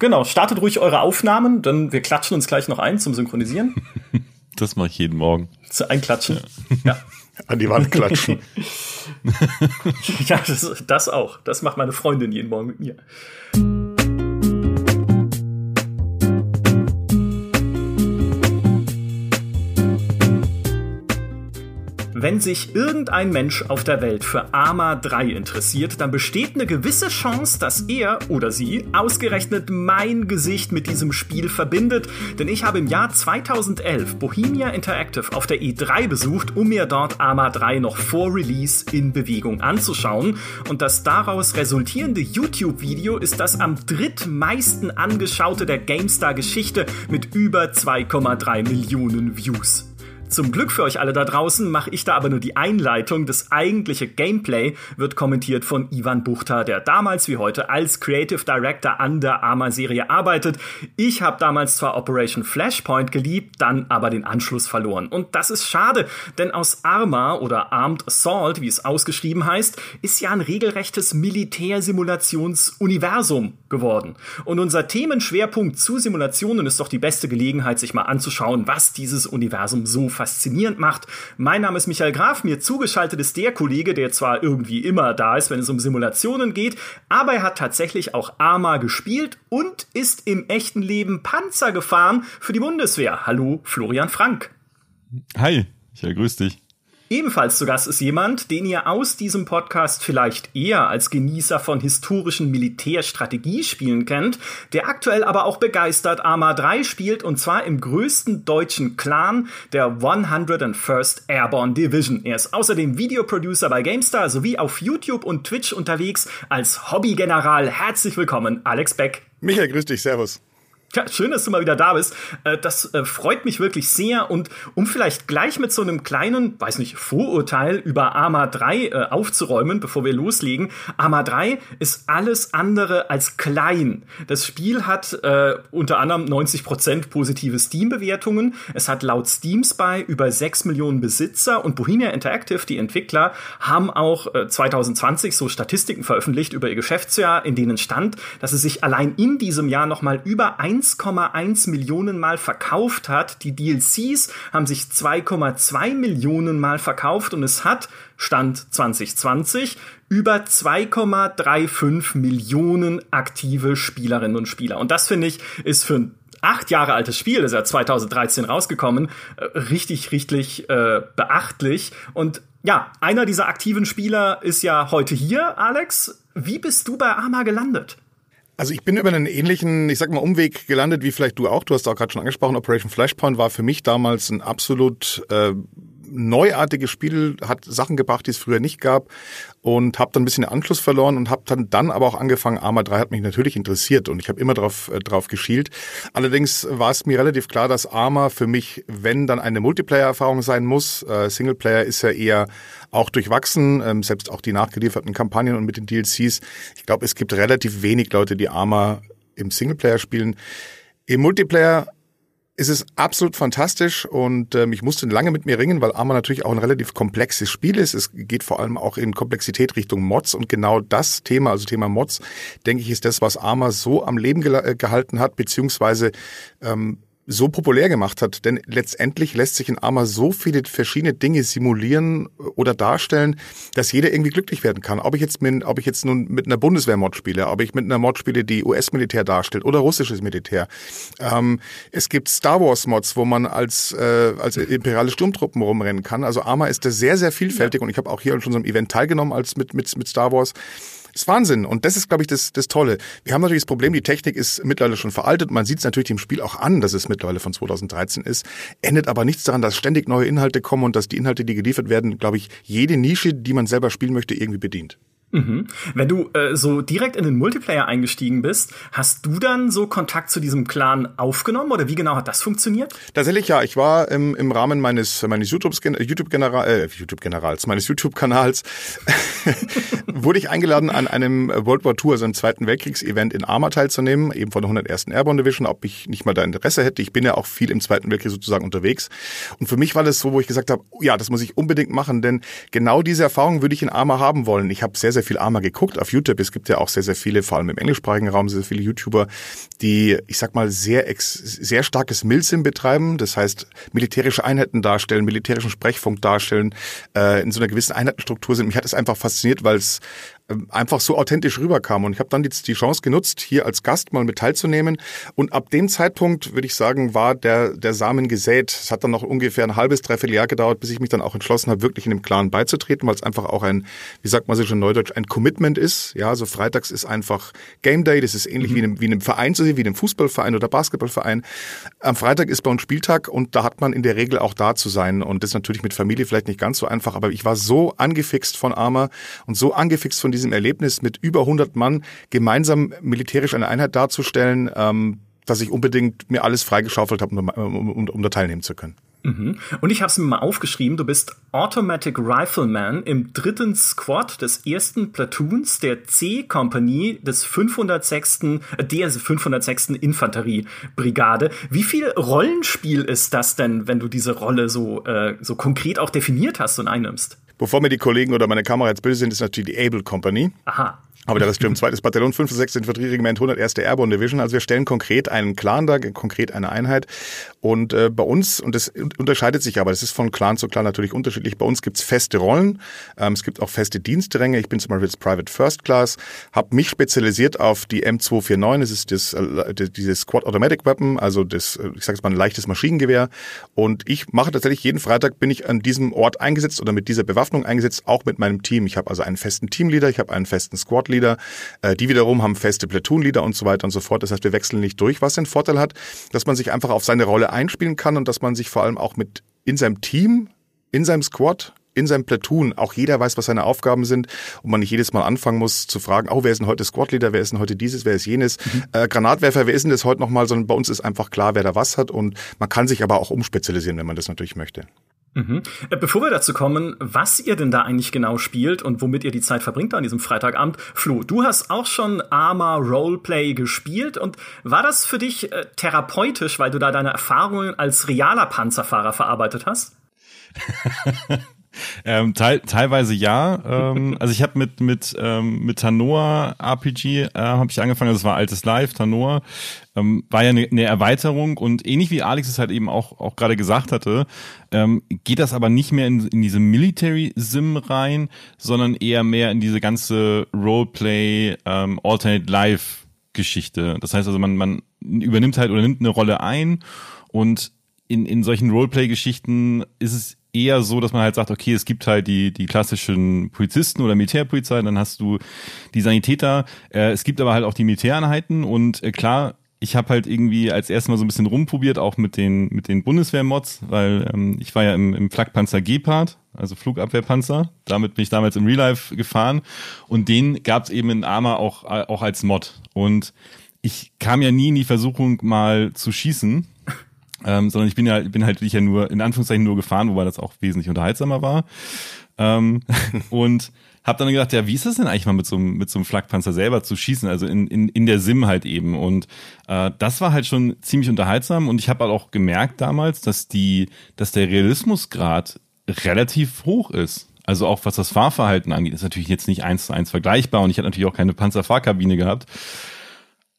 Genau, startet ruhig eure Aufnahmen, dann wir klatschen uns gleich noch ein zum Synchronisieren. Das mache ich jeden Morgen. Zu einklatschen. Ja. ja. An die Wand klatschen. ja, das, das auch. Das macht meine Freundin jeden Morgen mit mir. Wenn sich irgendein Mensch auf der Welt für Arma 3 interessiert, dann besteht eine gewisse Chance, dass er oder sie ausgerechnet mein Gesicht mit diesem Spiel verbindet, denn ich habe im Jahr 2011 Bohemia Interactive auf der E3 besucht, um mir dort Arma 3 noch vor Release in Bewegung anzuschauen und das daraus resultierende YouTube-Video ist das am drittmeisten angeschaute der GameStar-Geschichte mit über 2,3 Millionen Views. Zum Glück für euch alle da draußen mache ich da aber nur die Einleitung. Das eigentliche Gameplay wird kommentiert von Ivan Buchter, der damals wie heute als Creative Director an der Arma-Serie arbeitet. Ich habe damals zwar Operation Flashpoint geliebt, dann aber den Anschluss verloren. Und das ist schade, denn aus Arma oder Armed Assault, wie es ausgeschrieben heißt, ist ja ein regelrechtes Militärsimulationsuniversum geworden. Und unser Themenschwerpunkt zu Simulationen ist doch die beste Gelegenheit, sich mal anzuschauen, was dieses Universum so faszinierend macht. Mein Name ist Michael Graf, mir zugeschaltet ist der Kollege, der zwar irgendwie immer da ist, wenn es um Simulationen geht, aber er hat tatsächlich auch Arma gespielt und ist im echten Leben Panzer gefahren für die Bundeswehr. Hallo, Florian Frank. Hi, Michael, grüß dich. Ebenfalls zu Gast ist jemand, den ihr aus diesem Podcast vielleicht eher als Genießer von historischen Militärstrategiespielen kennt, der aktuell aber auch begeistert Arma 3 spielt und zwar im größten deutschen Clan der 101st Airborne Division. Er ist außerdem Videoproducer bei GameStar sowie auf YouTube und Twitch unterwegs als Hobbygeneral. Herzlich willkommen, Alex Beck. Michael, grüß dich, Servus. Ja, schön, dass du mal wieder da bist. Äh, das äh, freut mich wirklich sehr. Und um vielleicht gleich mit so einem kleinen, weiß nicht, Vorurteil über Arma 3 äh, aufzuräumen, bevor wir loslegen. Arma 3 ist alles andere als klein. Das Spiel hat äh, unter anderem 90% positive Steam-Bewertungen. Es hat laut Steam Spy über 6 Millionen Besitzer und Bohemia Interactive, die Entwickler, haben auch äh, 2020 so Statistiken veröffentlicht über ihr Geschäftsjahr, in denen stand, dass es sich allein in diesem Jahr nochmal über 1 1,1 Millionen Mal verkauft hat. Die DLCs haben sich 2,2 Millionen Mal verkauft und es hat, Stand 2020, über 2,35 Millionen aktive Spielerinnen und Spieler. Und das finde ich ist für ein acht Jahre altes Spiel, ist ja 2013 rausgekommen, äh, richtig, richtig äh, beachtlich. Und ja, einer dieser aktiven Spieler ist ja heute hier, Alex. Wie bist du bei Arma gelandet? Also ich bin über einen ähnlichen, ich sag mal, Umweg gelandet, wie vielleicht du auch. Du hast auch gerade schon angesprochen, Operation Flashpoint war für mich damals ein absolut äh, neuartiges Spiel, hat Sachen gebracht, die es früher nicht gab und habe dann ein bisschen den Anschluss verloren und habe dann, dann aber auch angefangen, Arma 3 hat mich natürlich interessiert und ich habe immer drauf, äh, drauf geschielt. Allerdings war es mir relativ klar, dass Arma für mich, wenn dann eine Multiplayer-Erfahrung sein muss, äh, Singleplayer ist ja eher auch durchwachsen, ähm, selbst auch die nachgelieferten Kampagnen und mit den DLCs. Ich glaube, es gibt relativ wenig Leute, die Arma im Singleplayer spielen. Im Multiplayer es ist absolut fantastisch und ähm, ich musste lange mit mir ringen, weil Arma natürlich auch ein relativ komplexes Spiel ist. Es geht vor allem auch in Komplexität Richtung Mods und genau das Thema, also Thema Mods, denke ich, ist das, was Arma so am Leben äh, gehalten hat, beziehungsweise ähm, so populär gemacht hat. Denn letztendlich lässt sich in Arma so viele verschiedene Dinge simulieren oder darstellen, dass jeder irgendwie glücklich werden kann. Ob ich jetzt mit, ob ich jetzt nun mit einer Bundeswehr-Mod spiele, ob ich mit einer Mod spiele, die US-Militär darstellt oder russisches Militär. Ähm, es gibt Star Wars-Mods, wo man als, äh, als imperiale Sturmtruppen rumrennen kann. Also Arma ist da sehr, sehr vielfältig ja. und ich habe auch hier schon so einem Event teilgenommen als mit, mit, mit Star Wars. Das ist Wahnsinn. Und das ist, glaube ich, das, das Tolle. Wir haben natürlich das Problem, die Technik ist mittlerweile schon veraltet. Man sieht es natürlich im Spiel auch an, dass es mittlerweile von 2013 ist. Endet aber nichts daran, dass ständig neue Inhalte kommen und dass die Inhalte, die geliefert werden, glaube ich, jede Nische, die man selber spielen möchte, irgendwie bedient. Mhm. Wenn du äh, so direkt in den Multiplayer eingestiegen bist, hast du dann so Kontakt zu diesem Clan aufgenommen oder wie genau hat das funktioniert? Tatsächlich ja, ich war im, im Rahmen meines meines YouTube General äh, YouTube Generals meines YouTube Kanals wurde ich eingeladen an einem World War II, also einem Zweiten Weltkriegs Event in Arma teilzunehmen, eben von der 101. Airborne Division, ob ich nicht mal da Interesse hätte. Ich bin ja auch viel im Zweiten Weltkrieg sozusagen unterwegs und für mich war das so, wo ich gesagt habe, ja, das muss ich unbedingt machen, denn genau diese Erfahrung würde ich in Arma haben wollen. Ich habe sehr sehr sehr viel Arma geguckt auf YouTube. Es gibt ja auch sehr, sehr viele, vor allem im englischsprachigen Raum, sehr viele YouTuber, die, ich sag mal, sehr, ex sehr starkes Milsim betreiben. Das heißt, militärische Einheiten darstellen, militärischen Sprechfunk darstellen, äh, in so einer gewissen Einheitenstruktur sind. Mich hat es einfach fasziniert, weil es einfach so authentisch rüberkam. Und ich habe dann jetzt die Chance genutzt, hier als Gast mal mit teilzunehmen. Und ab dem Zeitpunkt, würde ich sagen, war der, der Samen gesät. Es hat dann noch ungefähr ein halbes, dreiviertel Jahr gedauert, bis ich mich dann auch entschlossen habe, wirklich in dem Clan beizutreten, weil es einfach auch ein, wie sagt man so schon neudeutsch, ein Commitment ist. Ja, so freitags ist einfach Game Day. Das ist ähnlich mhm. wie, in einem, wie in einem Verein zu sehen, wie in einem Fußballverein oder Basketballverein. Am Freitag ist bei uns Spieltag und da hat man in der Regel auch da zu sein. Und das natürlich mit Familie vielleicht nicht ganz so einfach, aber ich war so angefixt von Arma und so angefixt von diesem Erlebnis mit über 100 Mann gemeinsam militärisch eine Einheit darzustellen, ähm, dass ich unbedingt mir alles freigeschaufelt habe, um, um, um da teilnehmen zu können. Mhm. Und ich habe es mir mal aufgeschrieben, du bist Automatic Rifleman im dritten Squad des ersten Platoons der C-Kompanie des 506. Äh, der 506. Infanteriebrigade. Wie viel Rollenspiel ist das denn, wenn du diese Rolle so, äh, so konkret auch definiert hast und einnimmst? Bevor mir die Kollegen oder meine Kamera jetzt böse sind, ist natürlich die Able Company. Aha. Aber das stimmt. Zweites Bataillon, 5. 6. Infanterieregiment, 101. Airborne Division. Also wir stellen konkret einen Clan da, konkret eine Einheit. Und äh, bei uns, und das unterscheidet sich aber, das ist von Clan zu Clan natürlich unterschiedlich, bei uns gibt's feste Rollen, ähm, es gibt auch feste Dienstränge. Ich bin zum Beispiel jetzt Private First Class, habe mich spezialisiert auf die M249, das ist das, äh, dieses Squad Automatic Weapon, also das, äh, ich sage mal, ein leichtes Maschinengewehr. Und ich mache tatsächlich jeden Freitag, bin ich an diesem Ort eingesetzt oder mit dieser Bewaffnung eingesetzt, auch mit meinem Team. Ich habe also einen festen Teamleader, ich habe einen festen Squad-Leader, äh, die wiederum haben feste Platoon-Leader und so weiter und so fort. Das heißt, wir wechseln nicht durch, was den Vorteil hat, dass man sich einfach auf seine Rolle einspielen kann und dass man sich vor allem auch mit in seinem Team, in seinem Squad in seinem Platoon auch jeder weiß, was seine Aufgaben sind und man nicht jedes Mal anfangen muss zu fragen, oh, wer ist denn heute Squadleader, wer ist denn heute dieses, wer ist jenes, mhm. äh, Granatwerfer, wer ist denn das heute nochmal, sondern bei uns ist einfach klar, wer da was hat und man kann sich aber auch umspezialisieren, wenn man das natürlich möchte. Mhm. Äh, bevor wir dazu kommen, was ihr denn da eigentlich genau spielt und womit ihr die Zeit verbringt an diesem Freitagabend, Flo, du hast auch schon Arma Roleplay gespielt und war das für dich äh, therapeutisch, weil du da deine Erfahrungen als realer Panzerfahrer verarbeitet hast? Ähm, teil, teilweise ja. Ähm, also ich habe mit mit ähm, mit Tanoa RPG äh, habe ich angefangen. Das war altes Live. Tanoa ähm, war ja eine ne Erweiterung und ähnlich wie Alex es halt eben auch auch gerade gesagt hatte, ähm, geht das aber nicht mehr in, in diese Military Sim rein, sondern eher mehr in diese ganze Roleplay ähm, Alternate Life Geschichte. Das heißt also man man übernimmt halt oder nimmt eine Rolle ein und in, in solchen Roleplay-Geschichten ist es eher so, dass man halt sagt, okay, es gibt halt die, die klassischen Polizisten oder Militärpolizei, dann hast du die Sanitäter, äh, es gibt aber halt auch die Militäreinheiten und äh, klar, ich habe halt irgendwie als erstes Mal so ein bisschen rumprobiert, auch mit den, mit den Bundeswehr-Mods, weil ähm, ich war ja im, im Flakpanzer Gepard, also Flugabwehrpanzer. Damit bin ich damals im Real Life gefahren und den gab es eben in Arma auch, auch als Mod. Und ich kam ja nie in die Versuchung, mal zu schießen ähm, sondern ich bin ja, bin halt ich ja nur in Anführungszeichen nur gefahren, wobei das auch wesentlich unterhaltsamer war. Ähm, und habe dann gedacht, ja, wie ist das denn eigentlich mal mit so einem mit so einem Flakpanzer selber zu schießen, also in in in der Sim halt eben und äh, das war halt schon ziemlich unterhaltsam und ich habe halt auch gemerkt damals, dass die dass der Realismusgrad relativ hoch ist. Also auch was das Fahrverhalten angeht, ist natürlich jetzt nicht eins zu eins vergleichbar und ich hatte natürlich auch keine Panzerfahrkabine gehabt.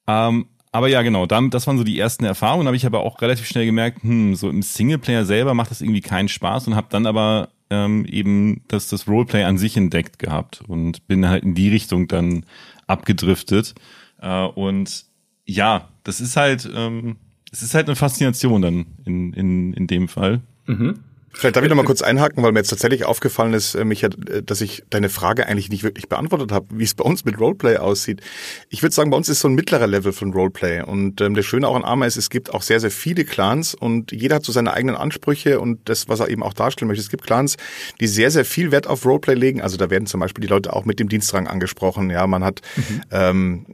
Ähm, aber ja, genau, das waren so die ersten Erfahrungen. habe ich aber auch relativ schnell gemerkt, hm, so im Singleplayer selber macht das irgendwie keinen Spaß und habe dann aber ähm, eben das, das Roleplay an sich entdeckt gehabt und bin halt in die Richtung dann abgedriftet. Äh, und ja, das ist halt, ähm, es ist halt eine Faszination dann in, in, in dem Fall. Mhm. Vielleicht darf ich noch mal kurz einhaken, weil mir jetzt tatsächlich aufgefallen ist, äh, Micha, äh, dass ich deine Frage eigentlich nicht wirklich beantwortet habe, wie es bei uns mit Roleplay aussieht. Ich würde sagen, bei uns ist so ein mittlerer Level von Roleplay. Und ähm, das Schöne auch an Arma ist, es gibt auch sehr, sehr viele Clans und jeder hat so seine eigenen Ansprüche und das, was er eben auch darstellen möchte. Es gibt Clans, die sehr, sehr viel Wert auf Roleplay legen. Also da werden zum Beispiel die Leute auch mit dem Dienstrang angesprochen. Ja, man hat mhm. ähm,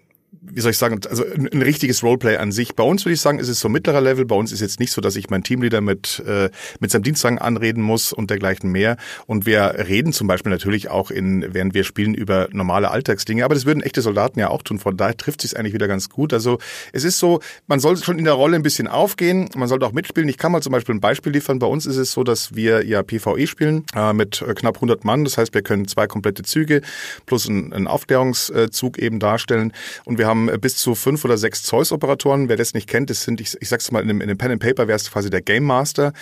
wie soll ich sagen, also ein, ein, richtiges Roleplay an sich. Bei uns würde ich sagen, ist es so mittlerer Level. Bei uns ist jetzt nicht so, dass ich meinen Teamleader mit, äh, mit seinem Dienstwagen anreden muss und dergleichen mehr. Und wir reden zum Beispiel natürlich auch in, während wir spielen, über normale Alltagsdinge. Aber das würden echte Soldaten ja auch tun. Von daher trifft sich eigentlich wieder ganz gut. Also es ist so, man sollte schon in der Rolle ein bisschen aufgehen. Man sollte auch mitspielen. Ich kann mal zum Beispiel ein Beispiel liefern. Bei uns ist es so, dass wir ja PvE spielen äh, mit äh, knapp 100 Mann. Das heißt, wir können zwei komplette Züge plus einen, einen Aufklärungszug eben darstellen. Und wir haben bis zu fünf oder sechs Zeus-Operatoren. Wer das nicht kennt, das sind, ich, ich sag's mal, in einem, in einem Pen and Paper wäre es quasi der Game Master,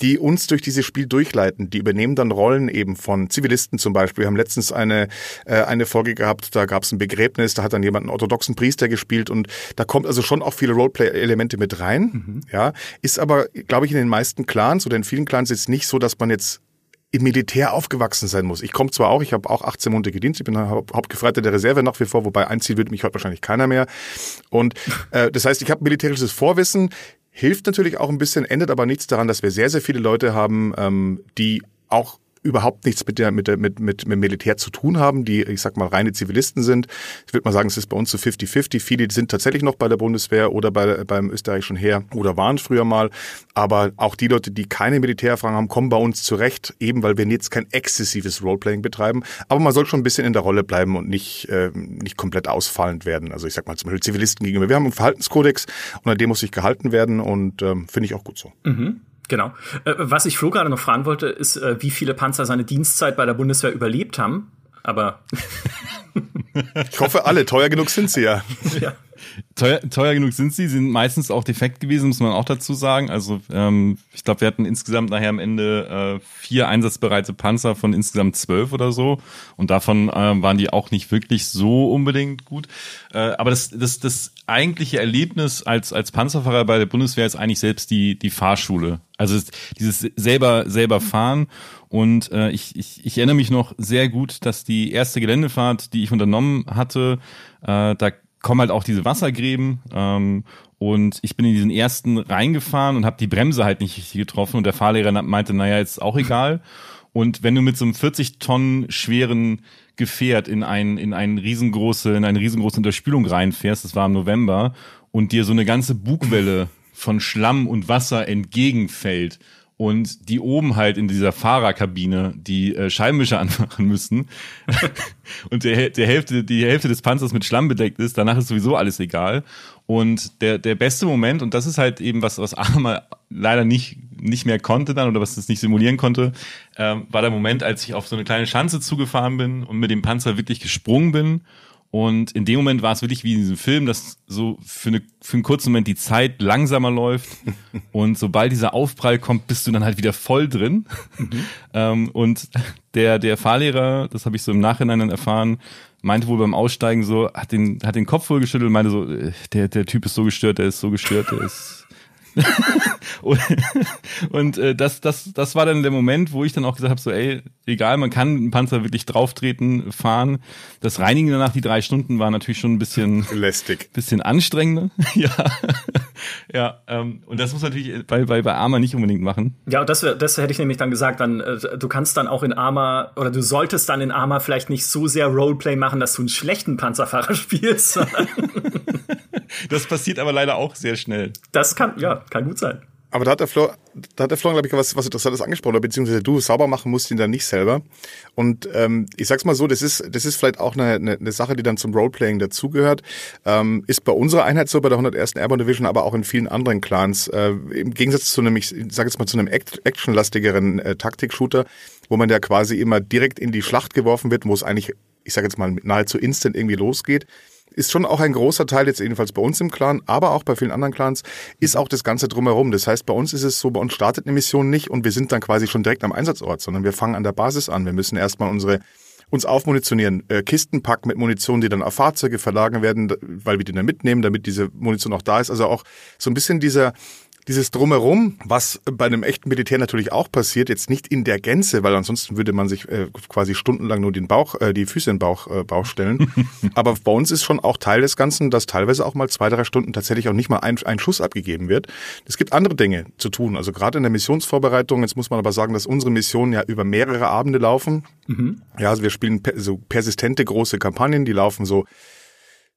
die uns durch dieses Spiel durchleiten. Die übernehmen dann Rollen eben von Zivilisten zum Beispiel. Wir haben letztens eine, äh, eine Folge gehabt, da gab es ein Begräbnis, da hat dann jemand einen orthodoxen Priester gespielt und da kommt also schon auch viele Roleplay-Elemente mit rein. Mhm. Ja, ist aber, glaube ich, in den meisten Clans oder in vielen Clans jetzt nicht so, dass man jetzt im Militär aufgewachsen sein muss. Ich komme zwar auch, ich habe auch 18 Monate gedient, ich bin Hauptgefreiter der Reserve nach wie vor, wobei einziehen würde mich heute wahrscheinlich keiner mehr. Und äh, das heißt, ich habe militärisches Vorwissen, hilft natürlich auch ein bisschen, ändert aber nichts daran, dass wir sehr, sehr viele Leute haben, ähm, die auch überhaupt nichts mit der, mit der, mit, mit, mit Militär zu tun haben, die, ich sag mal, reine Zivilisten sind. Ich würde mal sagen, es ist bei uns so 50-50. Viele sind tatsächlich noch bei der Bundeswehr oder bei, beim österreichischen Heer oder waren früher mal. Aber auch die Leute, die keine Militärerfahrung haben, kommen bei uns zurecht, eben weil wir jetzt kein exzessives Roleplaying betreiben. Aber man soll schon ein bisschen in der Rolle bleiben und nicht, äh, nicht komplett ausfallend werden. Also ich sag mal zum Beispiel Zivilisten gegenüber. Wir haben einen Verhaltenskodex und an dem muss sich gehalten werden und ähm, finde ich auch gut so. Mhm. Genau. Äh, was ich Flo gerade noch fragen wollte, ist, äh, wie viele Panzer seine Dienstzeit bei der Bundeswehr überlebt haben. Aber ich hoffe alle, teuer genug sind sie ja. ja. Teuer, teuer genug sind sie, sind meistens auch defekt gewesen, muss man auch dazu sagen. Also ähm, ich glaube, wir hatten insgesamt nachher am Ende äh, vier einsatzbereite Panzer von insgesamt zwölf oder so. Und davon äh, waren die auch nicht wirklich so unbedingt gut. Äh, aber das, das, das eigentliche Erlebnis als, als Panzerfahrer bei der Bundeswehr ist eigentlich selbst die, die Fahrschule. Also dieses selber, selber fahren. Und äh, ich, ich, ich erinnere mich noch sehr gut, dass die erste Geländefahrt, die ich unternommen hatte, äh, da kommen halt auch diese Wassergräben ähm, und ich bin in diesen ersten reingefahren und habe die Bremse halt nicht richtig getroffen und der Fahrlehrer meinte, naja, ist auch egal. Und wenn du mit so einem 40 Tonnen schweren Gefährt in ein in ein riesengroße in eine riesengroße Unterspülung reinfährst, das war im November und dir so eine ganze Bugwelle von Schlamm und Wasser entgegenfällt und die oben halt in dieser Fahrerkabine die äh, Scheibenwischer anmachen müssen. Und der, der Hälfte, die Hälfte des Panzers mit Schlamm bedeckt ist, danach ist sowieso alles egal. Und der, der beste Moment, und das ist halt eben was, was Arma leider nicht, nicht mehr konnte dann oder was es nicht simulieren konnte, ähm, war der Moment, als ich auf so eine kleine Schanze zugefahren bin und mit dem Panzer wirklich gesprungen bin und in dem Moment war es wirklich wie in diesem Film, dass so für, eine, für einen kurzen Moment die Zeit langsamer läuft. und sobald dieser Aufprall kommt, bist du dann halt wieder voll drin. Mhm. ähm, und der, der Fahrlehrer, das habe ich so im Nachhinein dann erfahren, meinte wohl beim Aussteigen so, hat den, hat den Kopf wohl geschüttelt und meinte so, äh, der, der Typ ist so gestört, der ist so gestört, der ist und, und äh, das, das, das war dann der Moment, wo ich dann auch gesagt habe, so, ey, egal, man kann einen Panzer wirklich drauftreten, fahren. Das Reinigen danach, die drei Stunden, war natürlich schon ein bisschen lästig, bisschen anstrengender. ja, ja. Ähm, und das muss natürlich bei, bei, bei Arma nicht unbedingt machen. Ja, und das, das hätte ich nämlich dann gesagt, dann äh, du kannst dann auch in Arma oder du solltest dann in Arma vielleicht nicht so sehr Roleplay machen, dass du einen schlechten Panzerfahrer spielst. Das passiert aber leider auch sehr schnell. Das kann, ja, kann gut sein. Aber da hat der Flor, da hat der Flor, glaube ich, was, was Interessantes angesprochen, beziehungsweise du sauber machen musst ihn dann nicht selber. Und ähm, ich sag's mal so, das ist, das ist vielleicht auch eine, eine, eine Sache, die dann zum Roleplaying dazugehört. Ähm, ist bei unserer Einheit so, bei der 101. Airborne Division, aber auch in vielen anderen Clans. Äh, Im Gegensatz zu einem, ich sage jetzt mal, zu einem actionlastigeren äh, Taktik-Shooter, wo man ja quasi immer direkt in die Schlacht geworfen wird, wo es eigentlich, ich sage jetzt mal, nahezu instant irgendwie losgeht ist schon auch ein großer Teil jetzt jedenfalls bei uns im Clan, aber auch bei vielen anderen Clans, ist auch das Ganze drumherum. Das heißt, bei uns ist es so, bei uns startet eine Mission nicht und wir sind dann quasi schon direkt am Einsatzort, sondern wir fangen an der Basis an. Wir müssen erstmal unsere uns aufmunitionieren, äh, Kisten packen mit Munition, die dann auf Fahrzeuge verlagern werden, weil wir die dann mitnehmen, damit diese Munition auch da ist. Also auch so ein bisschen dieser dieses Drumherum, was bei einem echten Militär natürlich auch passiert, jetzt nicht in der Gänze, weil ansonsten würde man sich äh, quasi stundenlang nur den Bauch, äh, die Füße in den Bauch, äh, Bauch stellen. Aber bei uns ist schon auch Teil des Ganzen, dass teilweise auch mal zwei, drei Stunden tatsächlich auch nicht mal ein, ein Schuss abgegeben wird. Es gibt andere Dinge zu tun. Also gerade in der Missionsvorbereitung, jetzt muss man aber sagen, dass unsere Missionen ja über mehrere Abende laufen. Mhm. Ja, also wir spielen per, so persistente große Kampagnen, die laufen so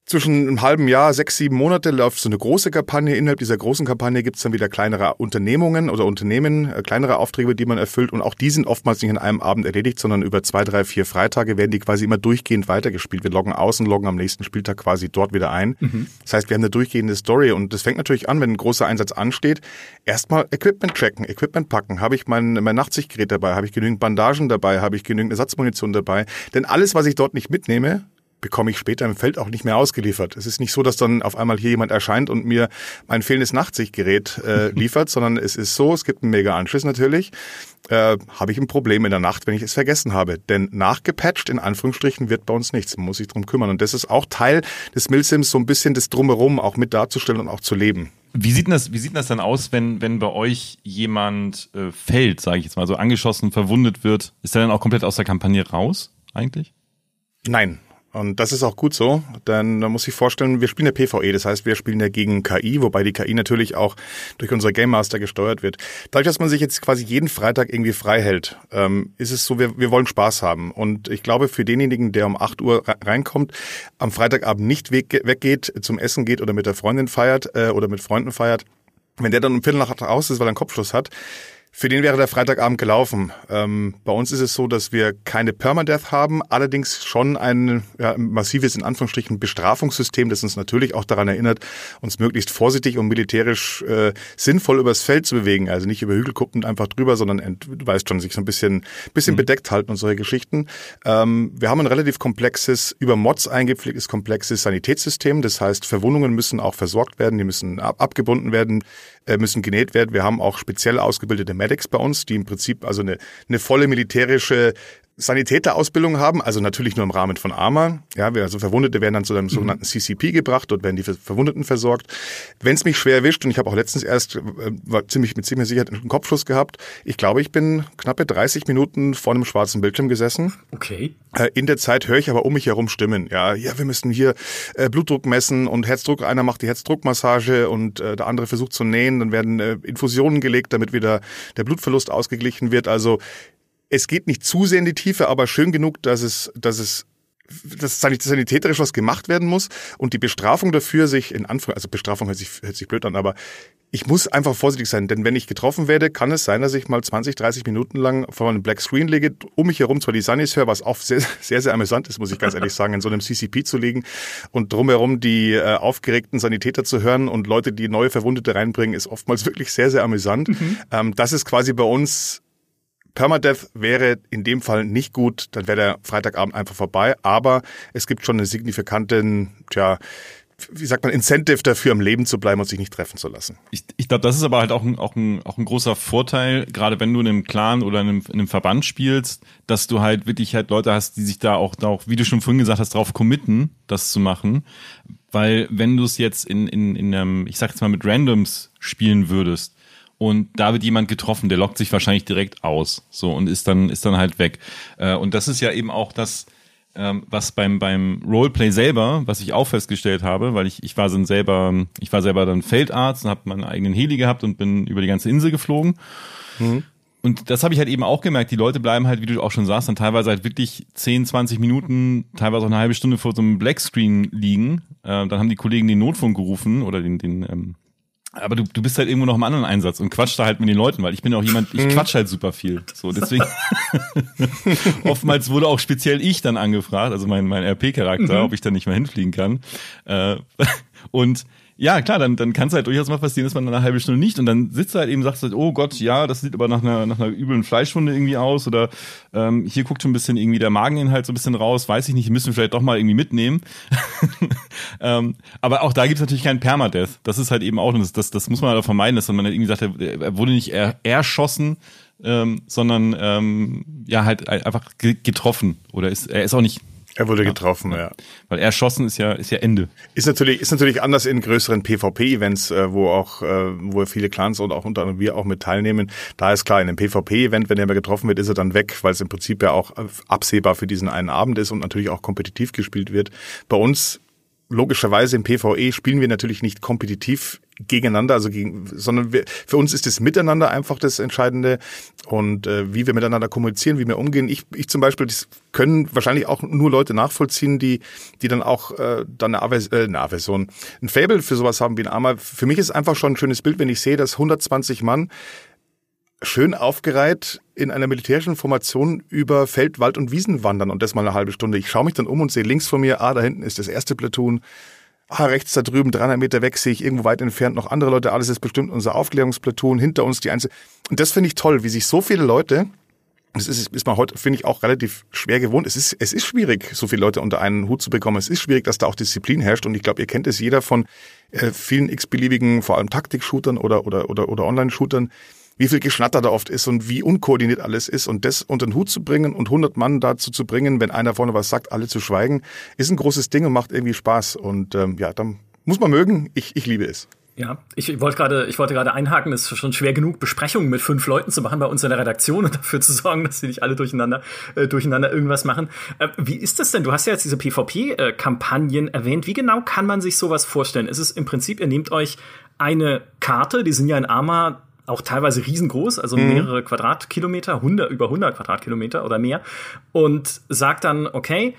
zwischen einem halben Jahr, sechs, sieben Monate läuft so eine große Kampagne. Innerhalb dieser großen Kampagne gibt es dann wieder kleinere Unternehmungen oder Unternehmen, äh, kleinere Aufträge, die man erfüllt. Und auch die sind oftmals nicht an einem Abend erledigt, sondern über zwei, drei, vier Freitage werden die quasi immer durchgehend weitergespielt. Wir loggen aus und loggen am nächsten Spieltag quasi dort wieder ein. Mhm. Das heißt, wir haben eine durchgehende Story. Und das fängt natürlich an, wenn ein großer Einsatz ansteht. Erstmal Equipment checken, Equipment packen. Habe ich mein, mein Nachtsichtgerät dabei? Habe ich genügend Bandagen dabei? Habe ich genügend Ersatzmunition dabei? Denn alles, was ich dort nicht mitnehme, bekomme ich später im Feld auch nicht mehr ausgeliefert. Es ist nicht so, dass dann auf einmal hier jemand erscheint und mir mein fehlendes Nachtsichtgerät äh, liefert, sondern es ist so, es gibt einen mega Anschluss natürlich, äh, habe ich ein Problem in der Nacht, wenn ich es vergessen habe. Denn nachgepatcht, in Anführungsstrichen, wird bei uns nichts. Man muss sich drum kümmern. Und das ist auch Teil des Milsims, so ein bisschen das Drumherum auch mit darzustellen und auch zu leben. Wie sieht das, wie sieht das dann aus, wenn, wenn bei euch jemand äh, fällt, sage ich jetzt mal, so angeschossen, verwundet wird? Ist der dann auch komplett aus der Kampagne raus, eigentlich? Nein, und das ist auch gut so, denn da muss ich vorstellen, wir spielen ja PvE, das heißt, wir spielen ja gegen KI, wobei die KI natürlich auch durch unsere Game Master gesteuert wird. Dadurch, dass man sich jetzt quasi jeden Freitag irgendwie frei hält, ähm, ist es so, wir, wir wollen Spaß haben. Und ich glaube, für denjenigen, der um 8 Uhr reinkommt, am Freitagabend nicht weg, weggeht, zum Essen geht oder mit der Freundin feiert äh, oder mit Freunden feiert, wenn der dann um Viertel nach acht raus ist, weil er einen Kopfschuss hat, für den wäre der Freitagabend gelaufen. Ähm, bei uns ist es so, dass wir keine Permadeath haben, allerdings schon ein ja, massives, in Anführungsstrichen, Bestrafungssystem, das uns natürlich auch daran erinnert, uns möglichst vorsichtig und militärisch äh, sinnvoll übers Feld zu bewegen. Also nicht über Hügel gucken einfach drüber, sondern du weißt schon, sich so ein bisschen, bisschen mhm. bedeckt halten und solche Geschichten. Ähm, wir haben ein relativ komplexes, über Mods eingepflegtes, komplexes Sanitätssystem. Das heißt, Verwundungen müssen auch versorgt werden, die müssen ab abgebunden werden. Äh, müssen genäht werden. Wir haben auch speziell ausgebildete Medics bei uns, die im Prinzip also eine, eine volle militärische Sanitäterausbildung haben, also natürlich nur im Rahmen von ARMA. Ja, also Verwundete werden dann zu einem sogenannten CCP gebracht, dort werden die Verwundeten versorgt. Wenn es mich schwer erwischt, und ich habe auch letztens erst äh, war ziemlich mit ziemlicher Sicherheit einen Kopfschuss gehabt, ich glaube, ich bin knappe 30 Minuten vor einem schwarzen Bildschirm gesessen. Okay. Äh, in der Zeit höre ich aber um mich herum Stimmen. Ja, ja, wir müssen hier äh, Blutdruck messen und Herzdruck. Einer macht die Herzdruckmassage und äh, der andere versucht zu nähen. Dann werden äh, Infusionen gelegt, damit wieder der Blutverlust ausgeglichen wird. Also es geht nicht zu sehr in die Tiefe, aber schön genug, dass es, dass es dass sanitäterisch was gemacht werden muss und die Bestrafung dafür sich in Anführungszeichen, also Bestrafung hört sich, hört sich blöd an, aber ich muss einfach vorsichtig sein, denn wenn ich getroffen werde, kann es sein, dass ich mal 20, 30 Minuten lang vor einem Black Screen lege, um mich herum zwar die Sunnies höre, was auch sehr, sehr, sehr amüsant ist, muss ich ganz ehrlich sagen, in so einem CCP zu liegen und drumherum die äh, aufgeregten Sanitäter zu hören und Leute, die neue Verwundete reinbringen, ist oftmals wirklich sehr, sehr amüsant. Mhm. Ähm, das ist quasi bei uns Permadeath wäre in dem Fall nicht gut, dann wäre der Freitagabend einfach vorbei, aber es gibt schon einen signifikanten, tja, wie sagt man, Incentive dafür, am Leben zu bleiben und sich nicht treffen zu lassen. Ich, ich glaube, das ist aber halt auch ein, auch, ein, auch ein großer Vorteil, gerade wenn du in einem Clan oder in einem, in einem Verband spielst, dass du halt wirklich halt Leute hast, die sich da auch, da auch, wie du schon vorhin gesagt hast, drauf committen, das zu machen. Weil wenn du es jetzt in, in, in einem, ich sag jetzt mal, mit Randoms spielen würdest, und da wird jemand getroffen, der lockt sich wahrscheinlich direkt aus, so und ist dann ist dann halt weg. Äh, und das ist ja eben auch das, ähm, was beim beim Roleplay selber, was ich auch festgestellt habe, weil ich ich war dann selber ich war selber dann Feldarzt und habe meinen eigenen Heli gehabt und bin über die ganze Insel geflogen. Mhm. Und das habe ich halt eben auch gemerkt, die Leute bleiben halt, wie du auch schon sagst, dann teilweise halt wirklich 10, 20 Minuten, teilweise auch eine halbe Stunde vor so einem Blackscreen liegen. Äh, dann haben die Kollegen den Notfunk gerufen oder den, den ähm, aber du, du bist halt irgendwo noch im anderen Einsatz und quatscht da halt mit den Leuten, weil ich bin auch jemand, ich mhm. quatsch halt super viel. So, deswegen oftmals wurde auch speziell ich dann angefragt, also mein, mein RP-Charakter, mhm. ob ich da nicht mehr hinfliegen kann. Äh, und ja, klar, dann, dann kann es halt durchaus mal passieren, dass man dann eine halbe Stunde nicht und dann sitzt er halt eben sagt, halt, oh Gott, ja, das sieht aber nach einer, nach einer üblen Fleischwunde irgendwie aus oder ähm, hier guckt schon ein bisschen irgendwie der Mageninhalt so ein bisschen raus, weiß ich nicht, müssen wir vielleicht doch mal irgendwie mitnehmen. ähm, aber auch da gibt's natürlich keinen Permadeath. Das ist halt eben auch, das, das, das muss man halt auch vermeiden, dass man halt irgendwie sagt, er wurde nicht er, erschossen, ähm, sondern ähm, ja halt einfach getroffen oder ist er ist auch nicht er wurde ja, getroffen, ja. Weil erschossen ist ja ist ja Ende. Ist natürlich ist natürlich anders in größeren PvP-Events, äh, wo auch äh, wo viele Clans und auch unter anderem wir auch mit teilnehmen. Da ist klar, in einem PvP-Event, wenn er mal getroffen wird, ist er dann weg, weil es im Prinzip ja auch absehbar für diesen einen Abend ist und natürlich auch kompetitiv gespielt wird. Bei uns logischerweise im PvE spielen wir natürlich nicht kompetitiv gegeneinander, also gegen, sondern wir, für uns ist das Miteinander einfach das Entscheidende und äh, wie wir miteinander kommunizieren, wie wir umgehen. Ich, ich zum Beispiel, das können wahrscheinlich auch nur Leute nachvollziehen, die, die dann auch äh, dann eine, Avers äh, eine Aversion, ein Fable für sowas haben wie ein Armer. Für mich ist einfach schon ein schönes Bild, wenn ich sehe, dass 120 Mann schön aufgereiht in einer militärischen Formation über Feld, Wald und Wiesen wandern und das mal eine halbe Stunde. Ich schaue mich dann um und sehe links von mir, ah, da hinten ist das erste Platoon. Ah, rechts da drüben, 300 Meter weg, sehe ich irgendwo weit entfernt noch andere Leute. Alles ist bestimmt unser Aufklärungsplatoon. Hinter uns die Einzel Und das finde ich toll, wie sich so viele Leute das ist, ist man heute, finde ich, auch relativ schwer gewohnt. Es ist, es ist schwierig, so viele Leute unter einen Hut zu bekommen. Es ist schwierig, dass da auch Disziplin herrscht. Und ich glaube, ihr kennt es jeder von äh, vielen x-beliebigen, vor allem Taktik-Shootern oder, oder, oder, oder Online-Shootern, wie viel Geschnatter da oft ist und wie unkoordiniert alles ist. Und das unter den Hut zu bringen und 100 Mann dazu zu bringen, wenn einer vorne was sagt, alle zu schweigen, ist ein großes Ding und macht irgendwie Spaß. Und ähm, ja, dann muss man mögen. Ich, ich liebe es. Ja, ich wollte gerade, ich wollte gerade einhaken, es ist schon schwer genug, Besprechungen mit fünf Leuten zu machen bei uns in der Redaktion und dafür zu sorgen, dass sie nicht alle durcheinander, äh, durcheinander irgendwas machen. Äh, wie ist das denn? Du hast ja jetzt diese PvP-Kampagnen erwähnt. Wie genau kann man sich sowas vorstellen? Ist es im Prinzip, ihr nehmt euch eine Karte, die sind ja in Arma auch teilweise riesengroß, also mhm. mehrere Quadratkilometer, 100, über 100 Quadratkilometer oder mehr, und sagt dann, okay,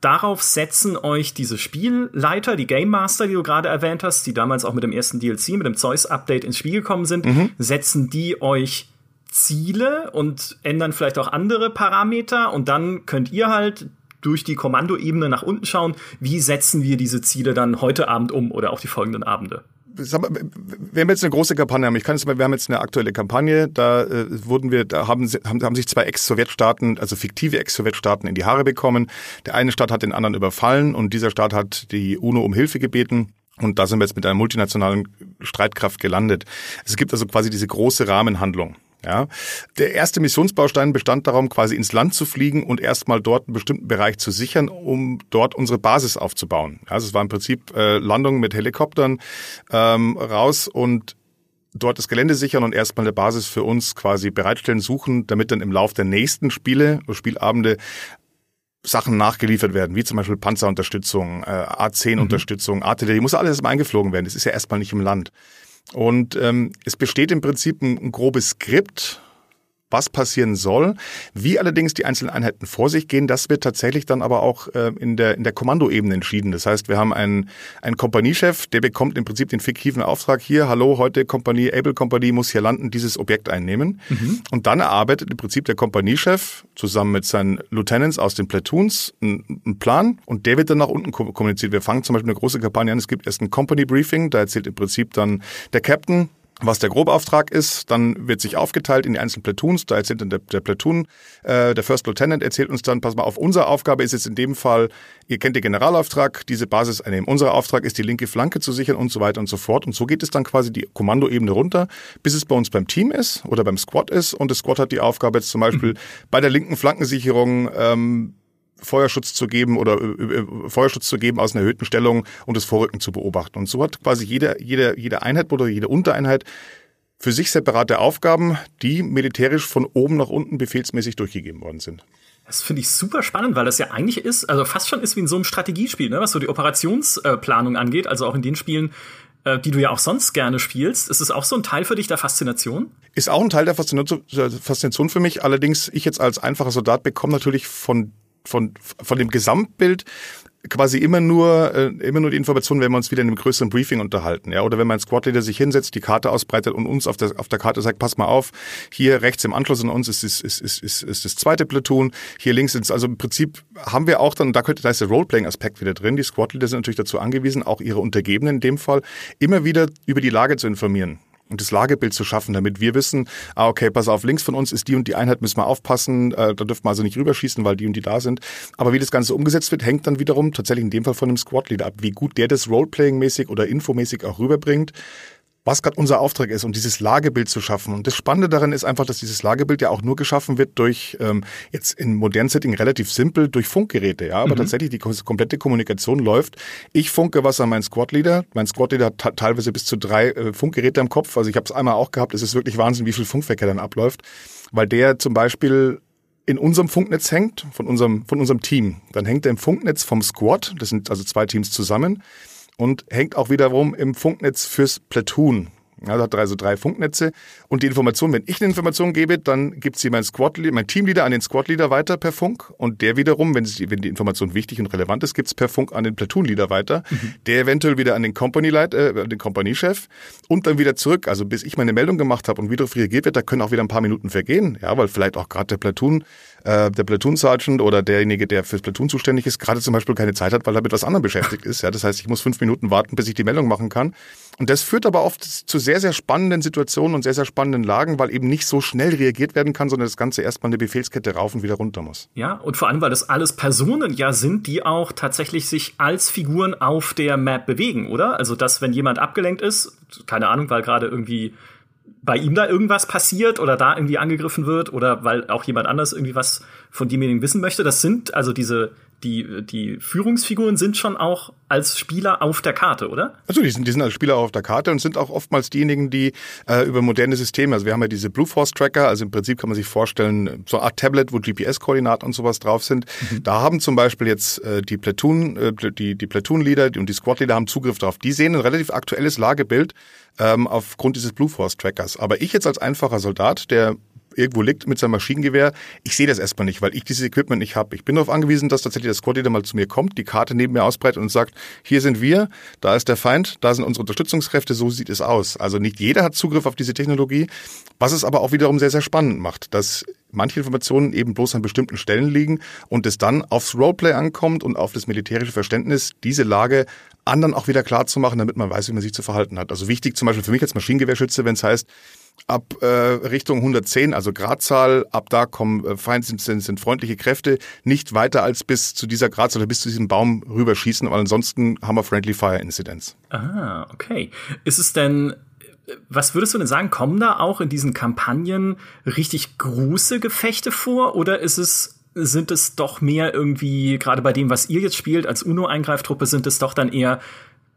darauf setzen euch diese Spielleiter, die Game Master, die du gerade erwähnt hast, die damals auch mit dem ersten DLC, mit dem Zeus-Update ins Spiel gekommen sind, mhm. setzen die euch Ziele und ändern vielleicht auch andere Parameter und dann könnt ihr halt durch die Kommandoebene nach unten schauen, wie setzen wir diese Ziele dann heute Abend um oder auch die folgenden Abende wir haben jetzt eine große Kampagne haben. Ich kann jetzt mal, wir haben jetzt eine aktuelle Kampagne, da äh, wurden wir, da haben, haben, haben sich zwei Ex-Sowjetstaaten, also fiktive Ex-Sowjetstaaten in die Haare bekommen. Der eine Staat hat den anderen überfallen und dieser Staat hat die UNO um Hilfe gebeten. Und da sind wir jetzt mit einer multinationalen Streitkraft gelandet. Es gibt also quasi diese große Rahmenhandlung. Ja, der erste Missionsbaustein bestand darum, quasi ins Land zu fliegen und erstmal dort einen bestimmten Bereich zu sichern, um dort unsere Basis aufzubauen. Also es war im Prinzip äh, Landung mit Helikoptern ähm, raus und dort das Gelände sichern und erstmal eine Basis für uns quasi bereitstellen, suchen, damit dann im Lauf der nächsten Spiele, Spielabende Sachen nachgeliefert werden, wie zum Beispiel Panzerunterstützung, äh, A10-Unterstützung, mhm. Artillerie, muss alles erstmal eingeflogen werden. Das ist ja erstmal nicht im Land. Und ähm, es besteht im Prinzip ein, ein grobes Skript, was passieren soll. Wie allerdings die einzelnen Einheiten vor sich gehen, das wird tatsächlich dann aber auch äh, in der, in der Kommandoebene entschieden. Das heißt, wir haben einen, einen Kompaniechef, der bekommt im Prinzip den fiktiven Auftrag hier, hallo, heute Kompanie, Able Kompanie muss hier landen, dieses Objekt einnehmen. Mhm. Und dann erarbeitet im Prinzip der Kompaniechef zusammen mit seinen Lieutenants aus den Platoons einen, einen Plan und der wird dann nach unten kommuniziert. Wir fangen zum Beispiel eine große Kampagne an, es gibt erst ein Company Briefing, da erzählt im Prinzip dann der Captain, was der Grobauftrag ist. Dann wird sich aufgeteilt in die einzelnen Platoons. Da erzählt dann der, der Platoon, äh, der First Lieutenant erzählt uns dann, pass mal auf, unsere Aufgabe ist jetzt in dem Fall, ihr kennt den Generalauftrag, diese Basis einnehmen. Unser Auftrag ist, die linke Flanke zu sichern und so weiter und so fort. Und so geht es dann quasi die Kommandoebene runter, bis es bei uns beim Team ist oder beim Squad ist. Und das Squad hat die Aufgabe jetzt zum Beispiel mhm. bei der linken Flankensicherung ähm, Feuerschutz zu geben oder äh, äh, Feuerschutz zu geben aus einer erhöhten Stellung und das Vorrücken zu beobachten. Und so hat quasi jede, jede, jede Einheit oder jede Untereinheit für sich separate Aufgaben, die militärisch von oben nach unten befehlsmäßig durchgegeben worden sind. Das finde ich super spannend, weil das ja eigentlich ist, also fast schon ist wie in so einem Strategiespiel, ne, was so die Operationsplanung angeht, also auch in den Spielen, äh, die du ja auch sonst gerne spielst. Ist es auch so ein Teil für dich der Faszination? Ist auch ein Teil der Faszination für mich. Allerdings, ich jetzt als einfacher Soldat bekomme natürlich von von, von dem Gesamtbild quasi immer nur äh, immer nur die Informationen, wenn wir uns wieder in einem größeren Briefing unterhalten, ja, oder wenn mein Squad-Leader sich hinsetzt, die Karte ausbreitet und uns auf der auf der Karte sagt, pass mal auf, hier rechts im Anschluss an uns ist ist ist ist, ist, ist das zweite Platoon, hier links ist also im Prinzip haben wir auch dann da könnte da ist der Roleplaying-Aspekt wieder drin. Die Squad-Leader sind natürlich dazu angewiesen, auch ihre Untergebenen in dem Fall immer wieder über die Lage zu informieren und das Lagebild zu schaffen, damit wir wissen, ah, okay, pass auf, links von uns ist die und die Einheit, müssen wir aufpassen, äh, da dürfen wir also nicht rüberschießen, weil die und die da sind. Aber wie das Ganze umgesetzt wird, hängt dann wiederum tatsächlich in dem Fall von dem Squad-Leader ab, wie gut der das Roleplaying-mäßig oder infomäßig auch rüberbringt was gerade unser Auftrag ist, um dieses Lagebild zu schaffen. Und das Spannende daran ist einfach, dass dieses Lagebild ja auch nur geschaffen wird durch, ähm, jetzt in modernen Setting relativ simpel, durch Funkgeräte. Ja, aber mhm. tatsächlich die komplette Kommunikation läuft. Ich funke was an meinen Squad-Leader. Mein Squad-Leader hat teilweise bis zu drei äh, Funkgeräte im Kopf. Also ich habe es einmal auch gehabt. Es ist wirklich Wahnsinn, wie viel Funkverkehr dann abläuft. Weil der zum Beispiel in unserem Funknetz hängt, von unserem, von unserem Team. Dann hängt er im Funknetz vom Squad. Das sind also zwei Teams zusammen. Und hängt auch wiederum im Funknetz fürs Platoon. Also hat also drei Funknetze. Und die Information, wenn ich eine Information gebe, dann gibt sie mein Squad, mein Teamleader an den Squad-Leader weiter per Funk. Und der wiederum, wenn, sie, wenn die Information wichtig und relevant ist, gibt es per Funk an den Platoon-Leader weiter. Mhm. Der eventuell wieder an den Company-Leiter, äh, den Kompaniechef und dann wieder zurück. Also bis ich meine Meldung gemacht habe und wieder reagiert wird, da können auch wieder ein paar Minuten vergehen. Ja, weil vielleicht auch gerade der Platoon äh, der Platoon Sergeant oder derjenige, der fürs Platoon zuständig ist, gerade zum Beispiel keine Zeit hat, weil er mit was anderem beschäftigt ist. Ja, das heißt, ich muss fünf Minuten warten, bis ich die Meldung machen kann. Und das führt aber oft zu sehr, sehr spannenden Situationen und sehr, sehr spannenden Lagen, weil eben nicht so schnell reagiert werden kann, sondern das Ganze erstmal eine Befehlskette rauf und wieder runter muss. Ja, und vor allem, weil das alles Personen ja sind, die auch tatsächlich sich als Figuren auf der Map bewegen, oder? Also, dass wenn jemand abgelenkt ist, keine Ahnung, weil gerade irgendwie bei ihm da irgendwas passiert oder da irgendwie angegriffen wird oder weil auch jemand anders irgendwie was von demjenigen wissen möchte. Das sind also diese die, die Führungsfiguren sind schon auch als Spieler auf der Karte, oder? Also die sind, die sind als Spieler auf der Karte und sind auch oftmals diejenigen, die äh, über moderne Systeme, also wir haben ja diese Blue Force Tracker, also im Prinzip kann man sich vorstellen, so eine Art Tablet, wo GPS-Koordinaten und sowas drauf sind. Mhm. Da haben zum Beispiel jetzt äh, die Platoon, äh, die, die Platoon-Leader und die Squad-Leader haben Zugriff drauf. Die sehen ein relativ aktuelles Lagebild ähm, aufgrund dieses Blue Force Trackers. Aber ich jetzt als einfacher Soldat, der irgendwo liegt mit seinem Maschinengewehr. Ich sehe das erstmal nicht, weil ich dieses Equipment nicht habe. Ich bin darauf angewiesen, dass tatsächlich das Squad Leader mal zu mir kommt, die Karte neben mir ausbreitet und sagt, hier sind wir, da ist der Feind, da sind unsere Unterstützungskräfte, so sieht es aus. Also nicht jeder hat Zugriff auf diese Technologie, was es aber auch wiederum sehr, sehr spannend macht, dass manche Informationen eben bloß an bestimmten Stellen liegen und es dann aufs Roleplay ankommt und auf das militärische Verständnis, diese Lage anderen auch wieder klar zu machen, damit man weiß, wie man sich zu verhalten hat. Also wichtig zum Beispiel für mich als Maschinengewehrschütze, wenn es heißt, ab äh, Richtung 110, also Gradzahl, ab da kommen äh, Feind sind, sind, sind freundliche Kräfte, nicht weiter als bis zu dieser Gradzahl oder bis zu diesem Baum rüberschießen, weil ansonsten haben wir Friendly Fire Incidents. Ah, okay. Ist es denn was würdest du denn sagen, kommen da auch in diesen Kampagnen richtig große Gefechte vor oder ist es sind es doch mehr irgendwie, gerade bei dem, was ihr jetzt spielt, als UNO-Eingreiftruppe, sind es doch dann eher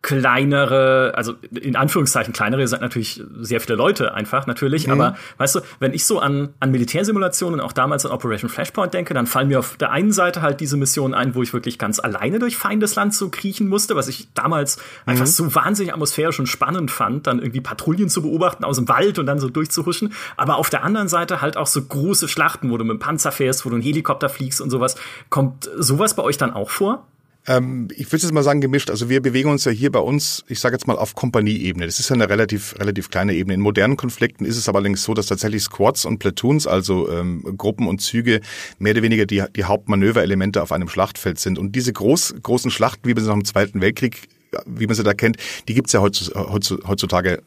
kleinere, also in Anführungszeichen kleinere, ihr seid natürlich sehr viele Leute einfach natürlich, mhm. aber weißt du, wenn ich so an, an Militärsimulationen, auch damals an Operation Flashpoint denke, dann fallen mir auf der einen Seite halt diese Missionen ein, wo ich wirklich ganz alleine durch Feindesland so kriechen musste, was ich damals mhm. einfach so wahnsinnig atmosphärisch und spannend fand, dann irgendwie Patrouillen zu beobachten aus dem Wald und dann so durchzuhuschen, aber auf der anderen Seite halt auch so große Schlachten, wo du mit dem Panzer fährst, wo du einen Helikopter fliegst und sowas. Kommt sowas bei euch dann auch vor? Ähm, ich würde jetzt mal sagen gemischt. Also wir bewegen uns ja hier bei uns, ich sage jetzt mal auf Kompanieebene. Das ist ja eine relativ relativ kleine Ebene. In modernen Konflikten ist es aber allerdings so, dass tatsächlich Squads und Platoons, also ähm, Gruppen und Züge, mehr oder weniger die, die Hauptmanöverelemente auf einem Schlachtfeld sind. Und diese groß, großen Schlachten, wie man sie nach dem Zweiten Weltkrieg wie man sie da kennt, die gibt's ja heutzutage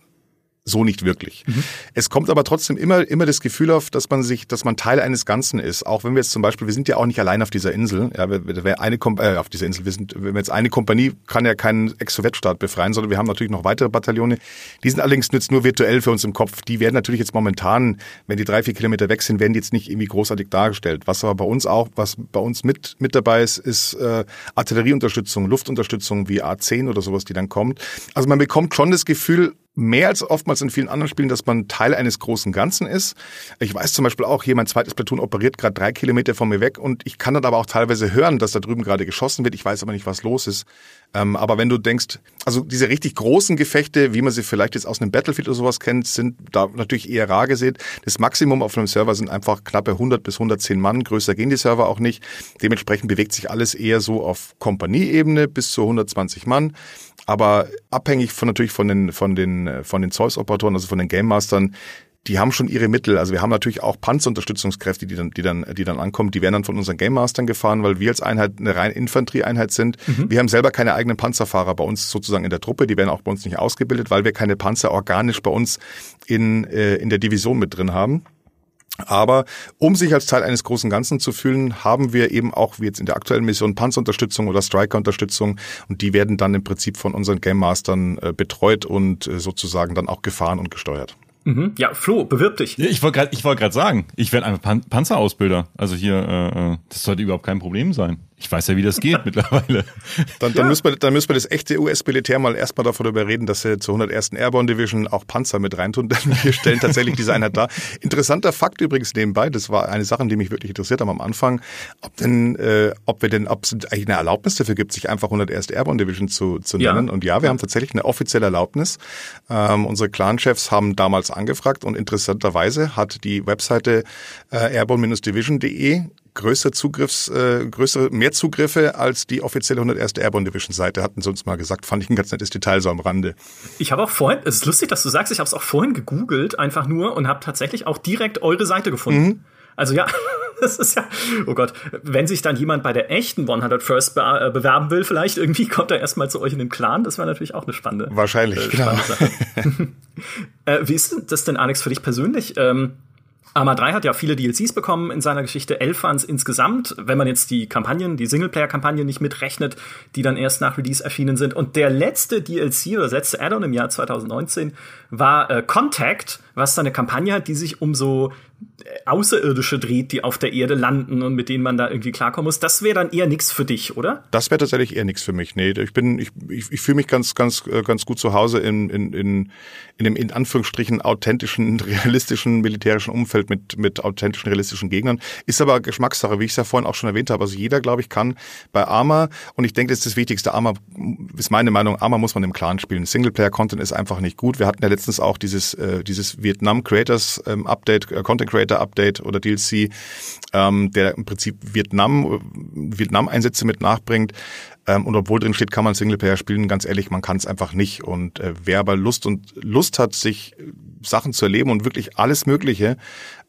so nicht wirklich. Mhm. Es kommt aber trotzdem immer, immer das Gefühl auf, dass man sich, dass man Teil eines Ganzen ist. Auch wenn wir jetzt zum Beispiel, wir sind ja auch nicht allein auf dieser Insel, ja, wir, eine äh, auf dieser Insel, wir sind, wenn wir jetzt eine Kompanie kann ja keinen Ex-Sowjetstaat befreien, sondern wir haben natürlich noch weitere Bataillone. Die sind allerdings jetzt nur virtuell für uns im Kopf. Die werden natürlich jetzt momentan, wenn die drei, vier Kilometer weg sind, werden die jetzt nicht irgendwie großartig dargestellt. Was aber bei uns auch, was bei uns mit, mit dabei ist, ist äh, Artillerieunterstützung, Luftunterstützung wie A10 oder sowas, die dann kommt. Also man bekommt schon das Gefühl, mehr als oftmals in vielen anderen Spielen, dass man Teil eines großen Ganzen ist. Ich weiß zum Beispiel auch, hier mein zweites Platoon operiert gerade drei Kilometer von mir weg und ich kann dann aber auch teilweise hören, dass da drüben gerade geschossen wird. Ich weiß aber nicht, was los ist. Ähm, aber wenn du denkst, also diese richtig großen Gefechte, wie man sie vielleicht jetzt aus einem Battlefield oder sowas kennt, sind da natürlich eher rar gesehen. Das Maximum auf einem Server sind einfach knappe 100 bis 110 Mann. Größer gehen die Server auch nicht. Dementsprechend bewegt sich alles eher so auf Kompanieebene bis zu 120 Mann aber abhängig von natürlich von den von den von den Zeus-Operatoren, also von den Game Mastern, die haben schon ihre Mittel. Also wir haben natürlich auch Panzerunterstützungskräfte, die dann, die dann, die dann ankommen. Die werden dann von unseren Game Mastern gefahren, weil wir als Einheit eine rein Infanterieeinheit sind. Mhm. Wir haben selber keine eigenen Panzerfahrer bei uns sozusagen in der Truppe. Die werden auch bei uns nicht ausgebildet, weil wir keine Panzer organisch bei uns in, äh, in der Division mit drin haben. Aber um sich als Teil eines großen Ganzen zu fühlen, haben wir eben auch wie jetzt in der aktuellen Mission Panzerunterstützung oder Striker-Unterstützung und die werden dann im Prinzip von unseren Game Mastern äh, betreut und äh, sozusagen dann auch gefahren und gesteuert. Mhm. Ja, Flo, bewirb dich. Ja, ich wollte gerade ich wollte gerade sagen, ich werde einfach Pan Panzerausbilder. Also hier, äh, äh, das sollte überhaupt kein Problem sein. Ich weiß ja, wie das geht mittlerweile. Dann, dann, ja. müssen wir, dann müssen wir das echte US-Militär mal erstmal davon überreden, dass sie zur 101. Airborne Division auch Panzer mit reintun, denn wir stellen tatsächlich diese Einheit da. Interessanter Fakt übrigens nebenbei, das war eine Sache, die mich wirklich interessiert haben am Anfang, ob denn, äh, ob wir denn, ob es eigentlich eine Erlaubnis dafür gibt, sich einfach 101. Airborne Division zu, zu nennen. Ja. Und ja, wir haben tatsächlich eine offizielle Erlaubnis. Ähm, unsere Clan-Chefs haben damals angefragt und interessanterweise hat die Webseite äh, airborne-division.de größere Zugriffs, äh, größere, mehr Zugriffe als die offizielle 101. Airborne Division Seite, hatten sie uns mal gesagt. Fand ich ein ganz nettes Detail so am Rande. Ich habe auch vorhin, es ist lustig, dass du sagst, ich habe es auch vorhin gegoogelt, einfach nur und habe tatsächlich auch direkt eure Seite gefunden. Mhm. Also ja, das ist ja, oh Gott, wenn sich dann jemand bei der echten 100 First be äh, bewerben will, vielleicht irgendwie kommt er erstmal zu euch in den Clan. Das wäre natürlich auch eine spannende, Wahrscheinlich, äh, spannende genau. Sache. äh, wie ist das denn, Alex, für dich persönlich? Ähm, Arma 3 hat ja viele DLCs bekommen in seiner Geschichte, elf waren es insgesamt, wenn man jetzt die Kampagnen, die Singleplayer-Kampagnen nicht mitrechnet, die dann erst nach Release erschienen sind. Und der letzte DLC oder letzte Addon im Jahr 2019 war äh, Contact, was dann eine Kampagne hat, die sich um so Außerirdische dreht, die auf der Erde landen und mit denen man da irgendwie klarkommen muss. Das wäre dann eher nichts für dich, oder? Das wäre tatsächlich eher nichts für mich. Nee, ich bin, ich, ich, ich fühle mich ganz, ganz, äh, ganz gut zu Hause in, in, in, in dem in Anführungsstrichen authentischen, realistischen militärischen Umfeld mit, mit authentischen, realistischen Gegnern. Ist aber Geschmackssache, wie ich es ja vorhin auch schon erwähnt habe. Also jeder, glaube ich, kann bei Arma, und ich denke, das ist das Wichtigste, Arma, ist meine Meinung, Arma muss man im Clan spielen. Singleplayer-Content ist einfach nicht gut. Wir hatten ja letztens auch dieses, äh, dieses Vietnam Creators ähm, Update, äh, Content Creator Update oder DLC, ähm, der im Prinzip Vietnam, Vietnam-Einsätze mit nachbringt. Ähm, und obwohl drin steht, kann man Singleplayer spielen, ganz ehrlich, man kann es einfach nicht. Und äh, wer aber Lust und Lust hat, sich Sachen zu erleben und wirklich alles Mögliche,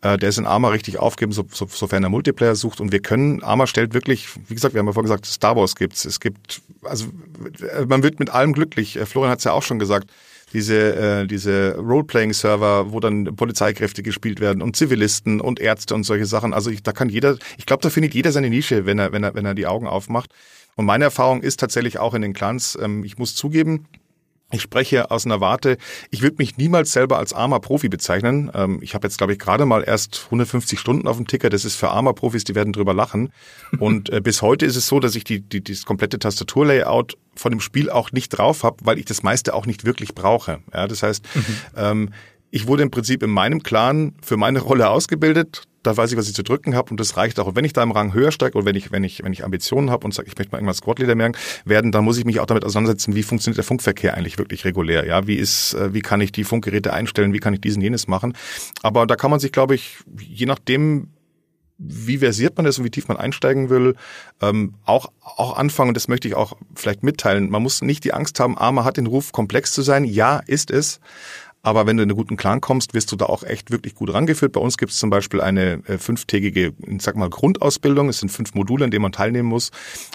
äh, der ist in Arma richtig aufgeben, so, so, sofern er Multiplayer sucht. Und wir können, Arma stellt wirklich, wie gesagt, wir haben ja vorhin gesagt, Star Wars gibt's. Es gibt, also man wird mit allem glücklich. Äh, Florian hat es ja auch schon gesagt diese, äh, diese Role-Playing-Server, wo dann Polizeikräfte gespielt werden und Zivilisten und Ärzte und solche Sachen. Also ich, da kann jeder, ich glaube, da findet jeder seine Nische, wenn er, wenn er, wenn er die Augen aufmacht. Und meine Erfahrung ist tatsächlich auch in den Clans, ähm, ich muss zugeben, ich spreche aus einer Warte, ich würde mich niemals selber als armer Profi bezeichnen. Ähm, ich habe jetzt, glaube ich, gerade mal erst 150 Stunden auf dem Ticker. Das ist für armer Profis, die werden drüber lachen. Und äh, bis heute ist es so, dass ich die, die, das komplette Tastaturlayout von dem Spiel auch nicht drauf habe, weil ich das meiste auch nicht wirklich brauche. Ja, das heißt, mhm. ähm, ich wurde im Prinzip in meinem Clan für meine Rolle ausgebildet da weiß ich, was ich zu drücken habe und das reicht auch. Und wenn ich da im Rang höher steige oder wenn ich, wenn ich, wenn ich Ambitionen habe und sage, ich möchte mal irgendwas Squad-Leader werden, dann muss ich mich auch damit auseinandersetzen, wie funktioniert der Funkverkehr eigentlich wirklich regulär. Ja, wie ist, äh, wie kann ich die Funkgeräte einstellen, wie kann ich diesen jenes machen. Aber da kann man sich, glaube ich, je nachdem, wie versiert man das und wie tief man einsteigen will, ähm, auch, auch anfangen, das möchte ich auch vielleicht mitteilen. Man muss nicht die Angst haben, Arma hat den Ruf, komplex zu sein. Ja, ist es. Aber wenn du in einen guten Clan kommst, wirst du da auch echt wirklich gut rangeführt. Bei uns gibt es zum Beispiel eine äh, fünftägige, ich sag mal, Grundausbildung. Es sind fünf Module, in denen man teilnehmen muss.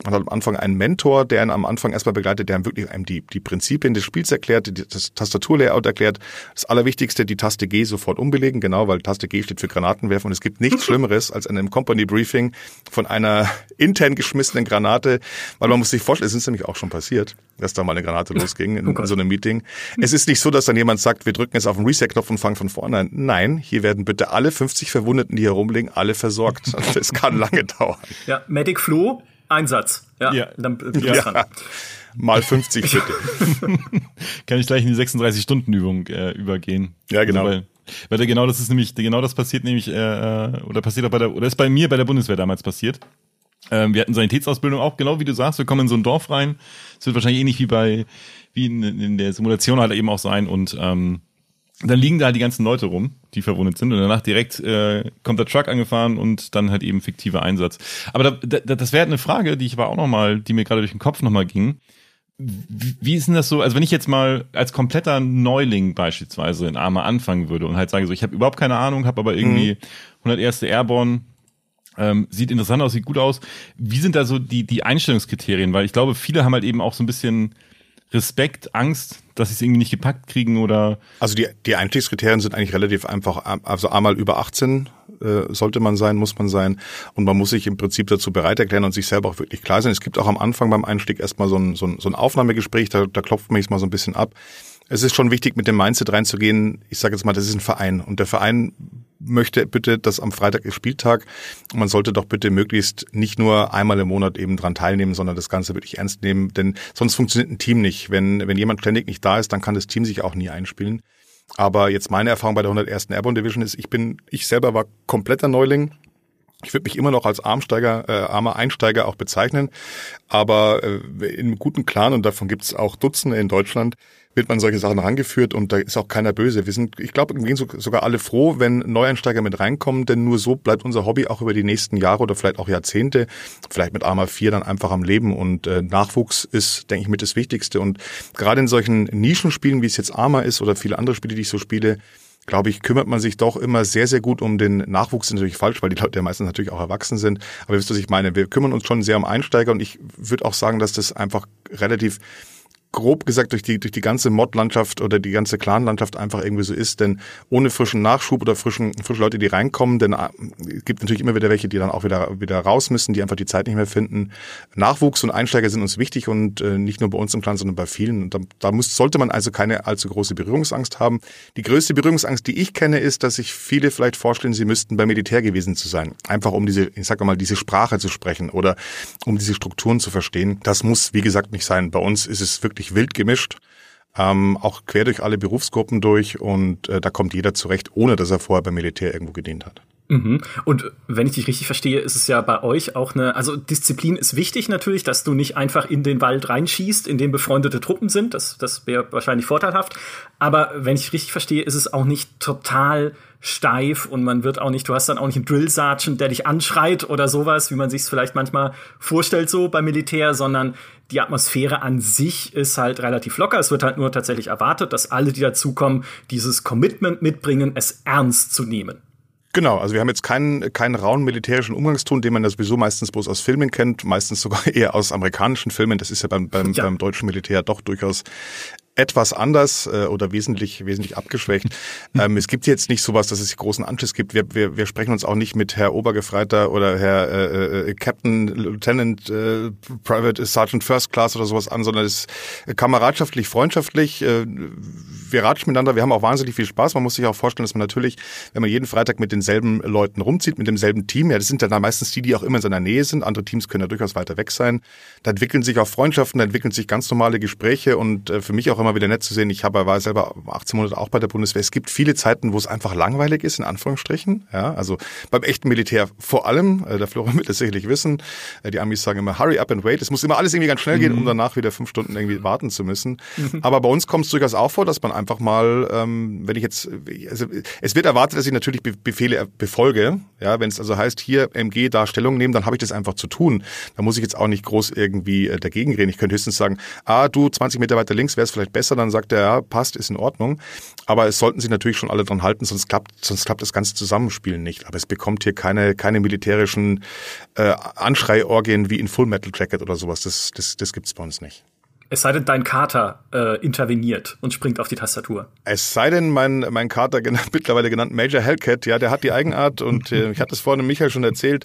Man hat am Anfang einen Mentor, der einen am Anfang erstmal begleitet, der einem wirklich einem die, die Prinzipien des Spiels erklärt, das Tastaturlayout erklärt. Das Allerwichtigste, die Taste G sofort umbelegen, genau, weil Taste G steht für Granatenwerfen. Und es gibt nichts Schlimmeres als an einem Company Briefing von einer intern geschmissenen Granate, weil man muss sich vorstellen, es ist nämlich auch schon passiert, dass da mal eine Granate losging in, oh in so einem Meeting. Es ist nicht so, dass dann jemand sagt, wir drücken jetzt auf den Reset-Knopf und fangen von vorne an. Nein, hier werden bitte alle 50 Verwundeten, die hier rumliegen, alle versorgt. Das kann lange dauern. Ja, Medic Flo, Einsatz. Ja, ja. dann ja. Mal 50 bitte. kann ich gleich in die 36-Stunden-Übung äh, übergehen. Ja, genau. Also, weil, weil genau das ist nämlich, genau das passiert nämlich, äh, äh, oder passiert auch bei der, oder ist bei mir bei der Bundeswehr damals passiert. Ähm, wir hatten Sanitätsausbildung auch, genau wie du sagst, wir kommen in so ein Dorf rein. Es wird wahrscheinlich ähnlich wie bei, wie in, in der Simulation halt eben auch sein und ähm, dann liegen da halt die ganzen Leute rum, die verwundet sind und danach direkt äh, kommt der Truck angefahren und dann halt eben fiktiver Einsatz. Aber da, da, das wäre halt eine Frage, die ich aber auch noch mal, die mir gerade durch den Kopf noch mal ging. Wie, wie ist denn das so? Also wenn ich jetzt mal als kompletter Neuling beispielsweise in Arma anfangen würde und halt sage so, ich habe überhaupt keine Ahnung, habe aber irgendwie mhm. 101. Airborne, ähm, sieht interessant aus, sieht gut aus. Wie sind da so die, die Einstellungskriterien? Weil ich glaube, viele haben halt eben auch so ein bisschen Respekt, Angst, dass sie es irgendwie nicht gepackt kriegen oder? Also die, die Einstiegskriterien sind eigentlich relativ einfach. Also einmal über 18 äh, sollte man sein, muss man sein. Und man muss sich im Prinzip dazu bereit erklären und sich selber auch wirklich klar sein. Es gibt auch am Anfang beim Einstieg erstmal so ein, so ein, so ein Aufnahmegespräch, da, da klopft man sich mal so ein bisschen ab. Es ist schon wichtig, mit dem Mindset reinzugehen. Ich sage jetzt mal, das ist ein Verein und der Verein möchte bitte, dass am Freitag ist Spieltag. Man sollte doch bitte möglichst nicht nur einmal im Monat eben dran teilnehmen, sondern das Ganze wirklich ernst nehmen, denn sonst funktioniert ein Team nicht. Wenn, wenn jemand ständig nicht da ist, dann kann das Team sich auch nie einspielen. Aber jetzt meine Erfahrung bei der 101. Airborne Division ist, ich bin, ich selber war kompletter Neuling. Ich würde mich immer noch als Armsteiger, äh, armer Einsteiger auch bezeichnen, aber äh, in einem guten Clan, und davon gibt es auch Dutzende in Deutschland, wird man solche Sachen rangeführt und da ist auch keiner böse. Wir sind, ich glaube, wir sind sogar alle froh, wenn Neueinsteiger mit reinkommen, denn nur so bleibt unser Hobby auch über die nächsten Jahre oder vielleicht auch Jahrzehnte, vielleicht mit Arma 4 dann einfach am Leben und äh, Nachwuchs ist, denke ich, mit das Wichtigste und gerade in solchen Nischenspielen, wie es jetzt Arma ist oder viele andere Spiele, die ich so spiele, glaube ich, kümmert man sich doch immer sehr, sehr gut um den Nachwuchs. Das ist natürlich falsch, weil die Leute ja meistens natürlich auch erwachsen sind. Aber ihr wisst, was ich meine. Wir kümmern uns schon sehr um Einsteiger und ich würde auch sagen, dass das einfach relativ grob gesagt durch die, durch die ganze Mod-Landschaft oder die ganze Clan-Landschaft einfach irgendwie so ist. Denn ohne frischen Nachschub oder frischen, frische Leute, die reinkommen, denn äh, es gibt natürlich immer wieder welche, die dann auch wieder, wieder raus müssen, die einfach die Zeit nicht mehr finden. Nachwuchs und Einsteiger sind uns wichtig und äh, nicht nur bei uns im Clan, sondern bei vielen. Und da, da muss, sollte man also keine allzu große Berührungsangst haben. Die größte Berührungsangst, die ich kenne, ist, dass sich viele vielleicht vorstellen, sie müssten beim Militär gewesen zu sein. Einfach um diese, ich sag mal, diese Sprache zu sprechen oder um diese Strukturen zu verstehen. Das muss, wie gesagt, nicht sein. Bei uns ist es wirklich wild gemischt. Ähm, auch quer durch alle Berufsgruppen durch und äh, da kommt jeder zurecht, ohne dass er vorher beim Militär irgendwo gedient hat. Mhm. Und wenn ich dich richtig verstehe, ist es ja bei euch auch eine, also Disziplin ist wichtig natürlich, dass du nicht einfach in den Wald reinschießt, in dem befreundete Truppen sind. Das, das wäre wahrscheinlich vorteilhaft. Aber wenn ich richtig verstehe, ist es auch nicht total steif und man wird auch nicht, du hast dann auch nicht einen Drill Sergeant, der dich anschreit oder sowas, wie man sich es vielleicht manchmal vorstellt so beim Militär, sondern die Atmosphäre an sich ist halt relativ locker. Es wird halt nur tatsächlich erwartet, dass alle, die dazukommen, dieses Commitment mitbringen, es ernst zu nehmen. Genau, also wir haben jetzt keinen, keinen rauen militärischen Umgangston, den man ja sowieso meistens bloß aus Filmen kennt, meistens sogar eher aus amerikanischen Filmen. Das ist ja beim, beim, ja. beim deutschen Militär doch durchaus etwas anders äh, oder wesentlich wesentlich abgeschwächt. Ähm, es gibt jetzt nicht sowas, dass es großen Anschiss gibt. Wir, wir, wir sprechen uns auch nicht mit Herr Obergefreiter oder Herr äh, äh, Captain, Lieutenant, äh, Private Sergeant First Class oder sowas an, sondern es ist kameradschaftlich, freundschaftlich. Äh, wir ratschen miteinander, wir haben auch wahnsinnig viel Spaß. Man muss sich auch vorstellen, dass man natürlich, wenn man jeden Freitag mit denselben Leuten rumzieht, mit demselben Team, ja, das sind dann meistens die, die auch immer in seiner Nähe sind. Andere Teams können ja durchaus weiter weg sein. Da entwickeln sich auch Freundschaften, da entwickeln sich ganz normale Gespräche und äh, für mich auch immer wieder nett zu sehen. Ich habe, war selber 18 Monate auch bei der Bundeswehr. Es gibt viele Zeiten, wo es einfach langweilig ist, in Anführungsstrichen. Ja, also beim echten Militär vor allem, äh, der Florian wird es sicherlich wissen, äh, die Amis sagen immer, hurry up and wait. Es muss immer alles irgendwie ganz schnell gehen, um mhm. danach wieder fünf Stunden irgendwie warten zu müssen. Aber bei uns kommt es durchaus auch vor, dass man einfach mal, ähm, wenn ich jetzt, also es wird erwartet, dass ich natürlich Befehle befolge. Ja, wenn es also heißt, hier MG da Stellung nehmen, dann habe ich das einfach zu tun. Da muss ich jetzt auch nicht groß irgendwie äh, dagegen reden. Ich könnte höchstens sagen, ah, du 20 Meter weiter links wäre es vielleicht besser, dann sagt er, ja, passt, ist in Ordnung. Aber es sollten sich natürlich schon alle dran halten, sonst klappt, sonst klappt das ganze Zusammenspiel nicht. Aber es bekommt hier keine, keine militärischen äh, Anschreiorgien wie in Full Metal Jacket oder sowas. Das, das, das gibt's bei uns nicht. Es sei denn, dein Kater äh, interveniert und springt auf die Tastatur. Es sei denn, mein, mein Kater, genannt, mittlerweile genannt Major Hellcat, ja, der hat die Eigenart und äh, ich hatte es vorhin Michael schon erzählt.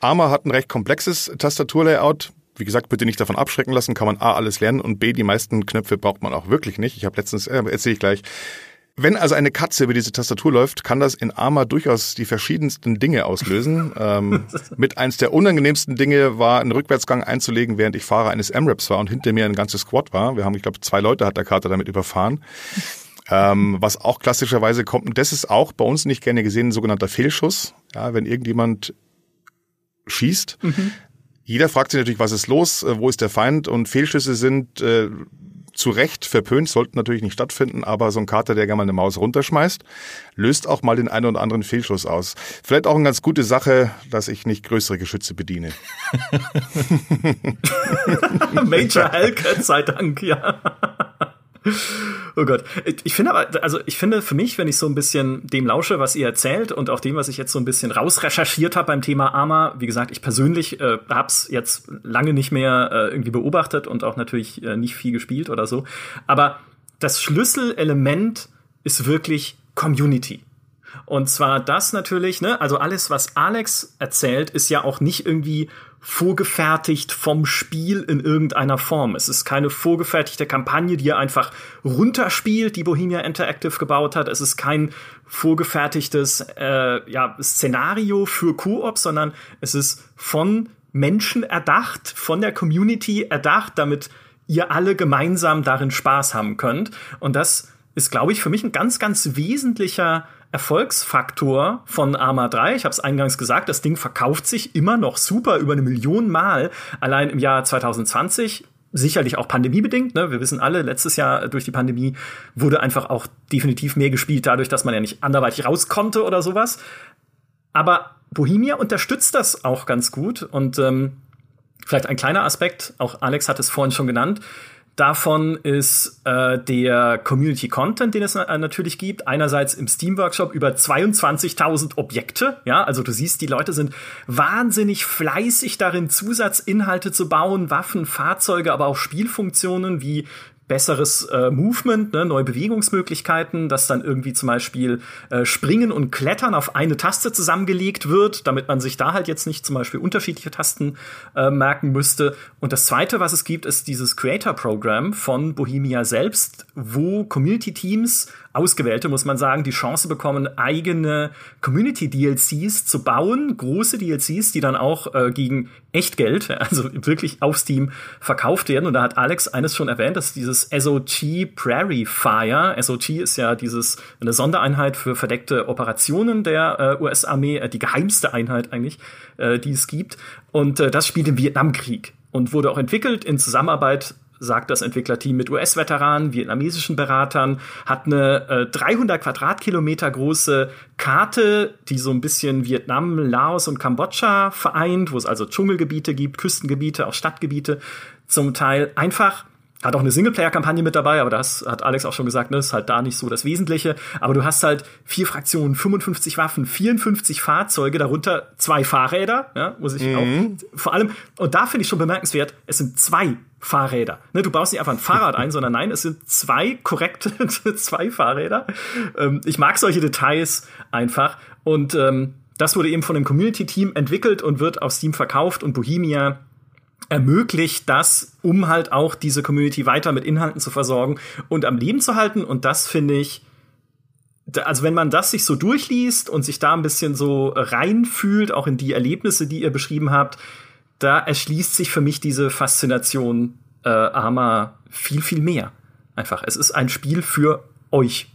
Arma hat ein recht komplexes Tastaturlayout wie gesagt, bitte nicht davon abschrecken lassen, kann man A, alles lernen und B, die meisten Knöpfe braucht man auch wirklich nicht. Ich habe letztens, äh, erzähle ich gleich, wenn also eine Katze über diese Tastatur läuft, kann das in Arma durchaus die verschiedensten Dinge auslösen. ähm, mit eins der unangenehmsten Dinge war, einen Rückwärtsgang einzulegen, während ich Fahrer eines M-Raps war und hinter mir ein ganzes Squad war. Wir haben, ich glaube, zwei Leute hat der Kater damit überfahren. Ähm, was auch klassischerweise kommt, und das ist auch bei uns nicht gerne gesehen, ein sogenannter Fehlschuss. Ja, wenn irgendjemand schießt, mhm. Jeder fragt sich natürlich, was ist los, äh, wo ist der Feind und Fehlschüsse sind äh, zu Recht verpönt, sollten natürlich nicht stattfinden, aber so ein Kater, der gerne mal eine Maus runterschmeißt, löst auch mal den einen oder anderen Fehlschuss aus. Vielleicht auch eine ganz gute Sache, dass ich nicht größere Geschütze bediene. Major Hellcat sei Dank, ja. Oh Gott. Ich finde aber, also ich finde für mich, wenn ich so ein bisschen dem lausche, was ihr erzählt und auch dem, was ich jetzt so ein bisschen rausrecherchiert habe beim Thema Arma, wie gesagt, ich persönlich äh, hab's jetzt lange nicht mehr äh, irgendwie beobachtet und auch natürlich äh, nicht viel gespielt oder so. Aber das Schlüsselelement ist wirklich Community. Und zwar das natürlich, ne, also alles, was Alex erzählt, ist ja auch nicht irgendwie vorgefertigt vom Spiel in irgendeiner Form. Es ist keine vorgefertigte Kampagne, die er einfach runterspielt, die Bohemia Interactive gebaut hat. Es ist kein vorgefertigtes äh, ja, Szenario für Koop, sondern es ist von Menschen erdacht, von der Community erdacht, damit ihr alle gemeinsam darin Spaß haben könnt. Und das ist, glaube ich, für mich ein ganz, ganz wesentlicher Erfolgsfaktor von Arma 3. Ich habe es eingangs gesagt, das Ding verkauft sich immer noch super über eine Million Mal. Allein im Jahr 2020 sicherlich auch pandemiebedingt. Ne? Wir wissen alle, letztes Jahr durch die Pandemie wurde einfach auch definitiv mehr gespielt, dadurch, dass man ja nicht anderweitig raus konnte oder sowas. Aber Bohemia unterstützt das auch ganz gut und ähm, vielleicht ein kleiner Aspekt, auch Alex hat es vorhin schon genannt. Davon ist äh, der Community Content, den es äh, natürlich gibt. Einerseits im Steam Workshop über 22.000 Objekte. Ja, also du siehst, die Leute sind wahnsinnig fleißig darin, Zusatzinhalte zu bauen, Waffen, Fahrzeuge, aber auch Spielfunktionen wie besseres äh, Movement, ne, neue Bewegungsmöglichkeiten, dass dann irgendwie zum Beispiel äh, Springen und Klettern auf eine Taste zusammengelegt wird, damit man sich da halt jetzt nicht zum Beispiel unterschiedliche Tasten äh, merken müsste. Und das Zweite, was es gibt, ist dieses Creator-Programm von Bohemia selbst, wo Community-Teams Ausgewählte, muss man sagen, die Chance bekommen, eigene Community-DLCs zu bauen, große DLCs, die dann auch äh, gegen Echtgeld, also wirklich auf Steam verkauft werden. Und da hat Alex eines schon erwähnt, dass dieses SOG Prairie Fire, SOG ist ja dieses eine Sondereinheit für verdeckte Operationen der äh, US-Armee, äh, die geheimste Einheit eigentlich, äh, die es gibt. Und äh, das spielt im Vietnamkrieg und wurde auch entwickelt in Zusammenarbeit sagt das Entwicklerteam mit US-Veteranen, vietnamesischen Beratern, hat eine äh, 300 Quadratkilometer große Karte, die so ein bisschen Vietnam, Laos und Kambodscha vereint, wo es also Dschungelgebiete gibt, Küstengebiete, auch Stadtgebiete zum Teil. Einfach hat auch eine Singleplayer-Kampagne mit dabei, aber das hat Alex auch schon gesagt, ne, ist halt da nicht so das Wesentliche. Aber du hast halt vier Fraktionen, 55 Waffen, 54 Fahrzeuge, darunter zwei Fahrräder, ja, muss ich mhm. auch vor allem, und da finde ich schon bemerkenswert, es sind zwei Fahrräder. Ne, du baust nicht einfach ein Fahrrad ein, sondern nein, es sind zwei korrekte, zwei Fahrräder. Ähm, ich mag solche Details einfach. Und ähm, das wurde eben von einem Community-Team entwickelt und wird auf Steam verkauft und Bohemia ermöglicht das, um halt auch diese Community weiter mit Inhalten zu versorgen und am Leben zu halten. Und das finde ich, also wenn man das sich so durchliest und sich da ein bisschen so reinfühlt, auch in die Erlebnisse, die ihr beschrieben habt, da erschließt sich für mich diese Faszination äh, Arma viel, viel mehr. Einfach. Es ist ein Spiel für euch.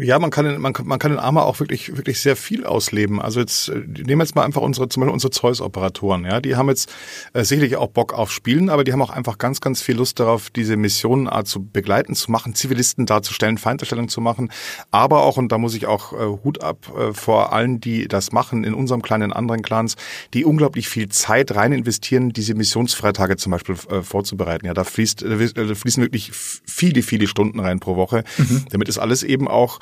Ja, man kann, in, man, man kann in Arma auch wirklich, wirklich sehr viel ausleben. Also jetzt äh, nehmen wir jetzt mal einfach unsere, zum Beispiel unsere Zeus-Operatoren. Ja, die haben jetzt äh, sicherlich auch Bock auf Spielen, aber die haben auch einfach ganz, ganz viel Lust darauf, diese Missionen äh, zu begleiten, zu machen, Zivilisten darzustellen, Feinddarstellung zu machen. Aber auch, und da muss ich auch äh, Hut ab äh, vor allen, die das machen, in unserem Clan, in anderen Clans, die unglaublich viel Zeit rein investieren, diese Missionsfreitage zum Beispiel äh, vorzubereiten. Ja, da fließt, äh, da fließen wirklich viele, viele Stunden rein pro Woche, mhm. damit es alles eben auch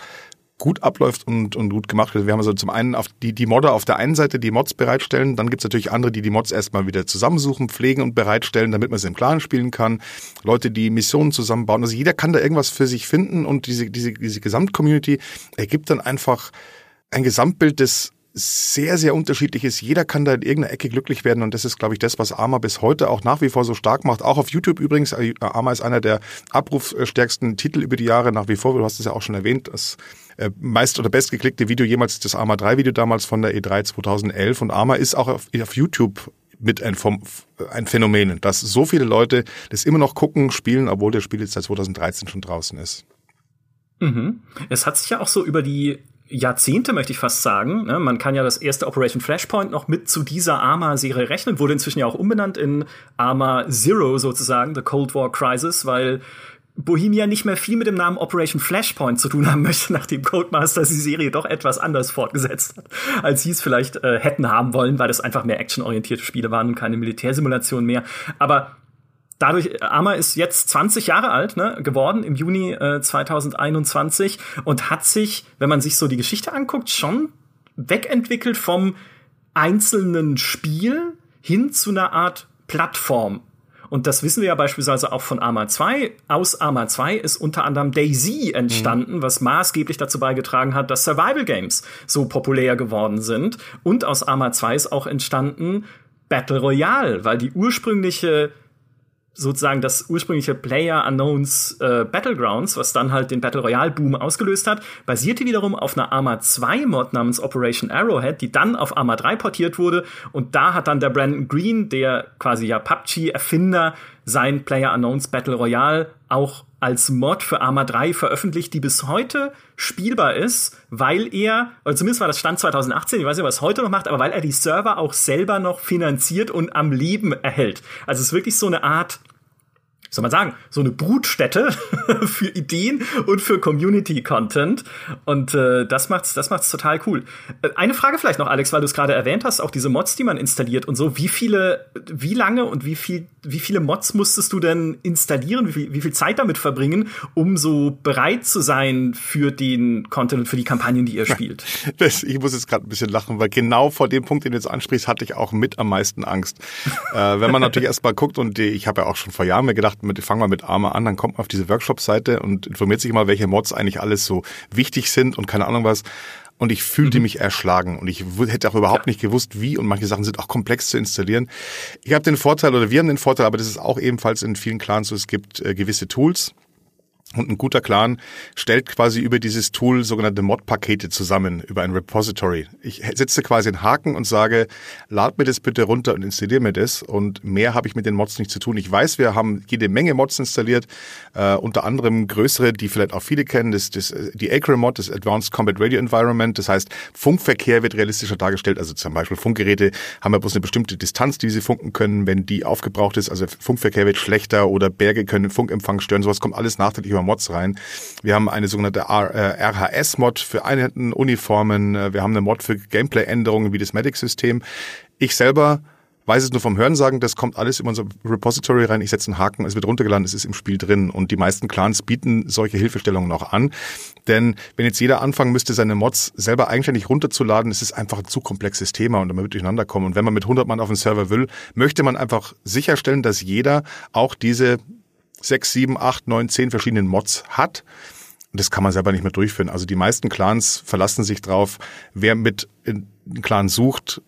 gut abläuft und, und gut gemacht wird. Wir haben also zum einen auf die, die Modder auf der einen Seite, die Mods bereitstellen, dann gibt's natürlich andere, die die Mods erstmal wieder zusammensuchen, pflegen und bereitstellen, damit man sie im Clan spielen kann. Leute, die Missionen zusammenbauen. Also jeder kann da irgendwas für sich finden und diese, diese, diese Gesamtcommunity ergibt dann einfach ein Gesamtbild des sehr, sehr unterschiedlich ist. Jeder kann da in irgendeiner Ecke glücklich werden und das ist, glaube ich, das, was Arma bis heute auch nach wie vor so stark macht. Auch auf YouTube übrigens. Arma ist einer der abrufstärksten Titel über die Jahre nach wie vor. Du hast es ja auch schon erwähnt. Das äh, meist oder bestgeklickte Video jemals das Arma 3 Video damals von der E3 2011 und Arma ist auch auf, auf YouTube mit ein, ein Phänomen, dass so viele Leute das immer noch gucken, spielen, obwohl das Spiel jetzt seit 2013 schon draußen ist. Mhm. Es hat sich ja auch so über die Jahrzehnte, möchte ich fast sagen. Ne? Man kann ja das erste Operation Flashpoint noch mit zu dieser Arma-Serie rechnen, wurde inzwischen ja auch umbenannt in Arma Zero sozusagen, The Cold War Crisis, weil Bohemia nicht mehr viel mit dem Namen Operation Flashpoint zu tun haben möchte, nachdem Codemasters die Serie doch etwas anders fortgesetzt hat, als sie es vielleicht äh, hätten haben wollen, weil das einfach mehr actionorientierte Spiele waren und keine Militärsimulation mehr. Aber dadurch, Arma ist jetzt 20 Jahre alt ne, geworden im Juni äh, 2021 und hat sich, wenn man sich so die Geschichte anguckt, schon wegentwickelt vom einzelnen Spiel hin zu einer Art Plattform Und das wissen wir ja beispielsweise auch von Arma 2. Aus Arma 2 ist unter anderem Daisy entstanden, mhm. was maßgeblich dazu beigetragen hat, dass Survival Games so populär geworden sind. Und aus Arma 2 ist auch entstanden Battle Royale, weil die ursprüngliche sozusagen das ursprüngliche Player Unknowns äh, Battlegrounds, was dann halt den Battle Royale Boom ausgelöst hat, basierte wiederum auf einer Arma 2 Mod namens Operation Arrowhead, die dann auf Arma 3 portiert wurde. Und da hat dann der Brandon Green, der quasi ja PUBG Erfinder, sein Player Unknowns Battle Royale auch als Mod für Arma 3 veröffentlicht, die bis heute spielbar ist, weil er, oder zumindest war das Stand 2018, ich weiß nicht, was er heute noch macht, aber weil er die Server auch selber noch finanziert und am Leben erhält. Also es ist wirklich so eine Art soll man sagen, so eine Brutstätte für Ideen und für Community-Content. Und äh, das macht's, das macht's total cool. Äh, eine Frage vielleicht noch, Alex, weil du es gerade erwähnt hast, auch diese Mods, die man installiert und so. Wie viele, wie lange und wie viel, wie viele Mods musstest du denn installieren? Wie viel, wie viel Zeit damit verbringen, um so bereit zu sein für den Content und für die Kampagnen, die ihr spielt? Das, ich muss jetzt gerade ein bisschen lachen, weil genau vor dem Punkt, den du jetzt ansprichst, hatte ich auch mit am meisten Angst. äh, wenn man natürlich erst mal guckt und die, ich habe ja auch schon vor Jahren mir gedacht, mit, fangen wir mit Arma an, dann kommt man auf diese Workshop-Seite und informiert sich mal, welche Mods eigentlich alles so wichtig sind und keine Ahnung was. Und ich fühlte mhm. mich erschlagen und ich hätte auch überhaupt nicht gewusst, wie und manche Sachen sind auch komplex zu installieren. Ich habe den Vorteil oder wir haben den Vorteil, aber das ist auch ebenfalls in vielen Clans so, es gibt äh, gewisse Tools, und ein guter Clan stellt quasi über dieses Tool sogenannte Mod-Pakete zusammen, über ein Repository. Ich setze quasi einen Haken und sage, lad mir das bitte runter und installiere mir das. Und mehr habe ich mit den Mods nicht zu tun. Ich weiß, wir haben jede Menge Mods installiert, äh, unter anderem größere, die vielleicht auch viele kennen, das, das, die Acre-Mod, das Advanced Combat Radio Environment. Das heißt, Funkverkehr wird realistischer dargestellt. Also zum Beispiel Funkgeräte haben ja bloß eine bestimmte Distanz, die sie funken können, wenn die aufgebraucht ist. Also Funkverkehr wird schlechter oder Berge können Funkempfang stören. Sowas kommt alles nachträglich über Mods rein. Wir haben eine sogenannte RHS-Mod äh, für Einheitenuniformen. Äh, wir haben eine Mod für Gameplay-Änderungen wie das Medic-System. Ich selber weiß es nur vom Hörensagen, das kommt alles in unser Repository rein. Ich setze einen Haken, es wird runtergeladen, es ist im Spiel drin. Und die meisten Clans bieten solche Hilfestellungen auch an. Denn wenn jetzt jeder anfangen müsste, seine Mods selber eigenständig runterzuladen, ist es einfach ein zu komplexes Thema und wird durcheinander kommen. Und wenn man mit 100 Mann auf den Server will, möchte man einfach sicherstellen, dass jeder auch diese sechs, sieben, acht, neun, zehn verschiedenen Mods hat. Das kann man selber nicht mehr durchführen. Also die meisten Clans verlassen sich drauf, wer mit einem Clan sucht,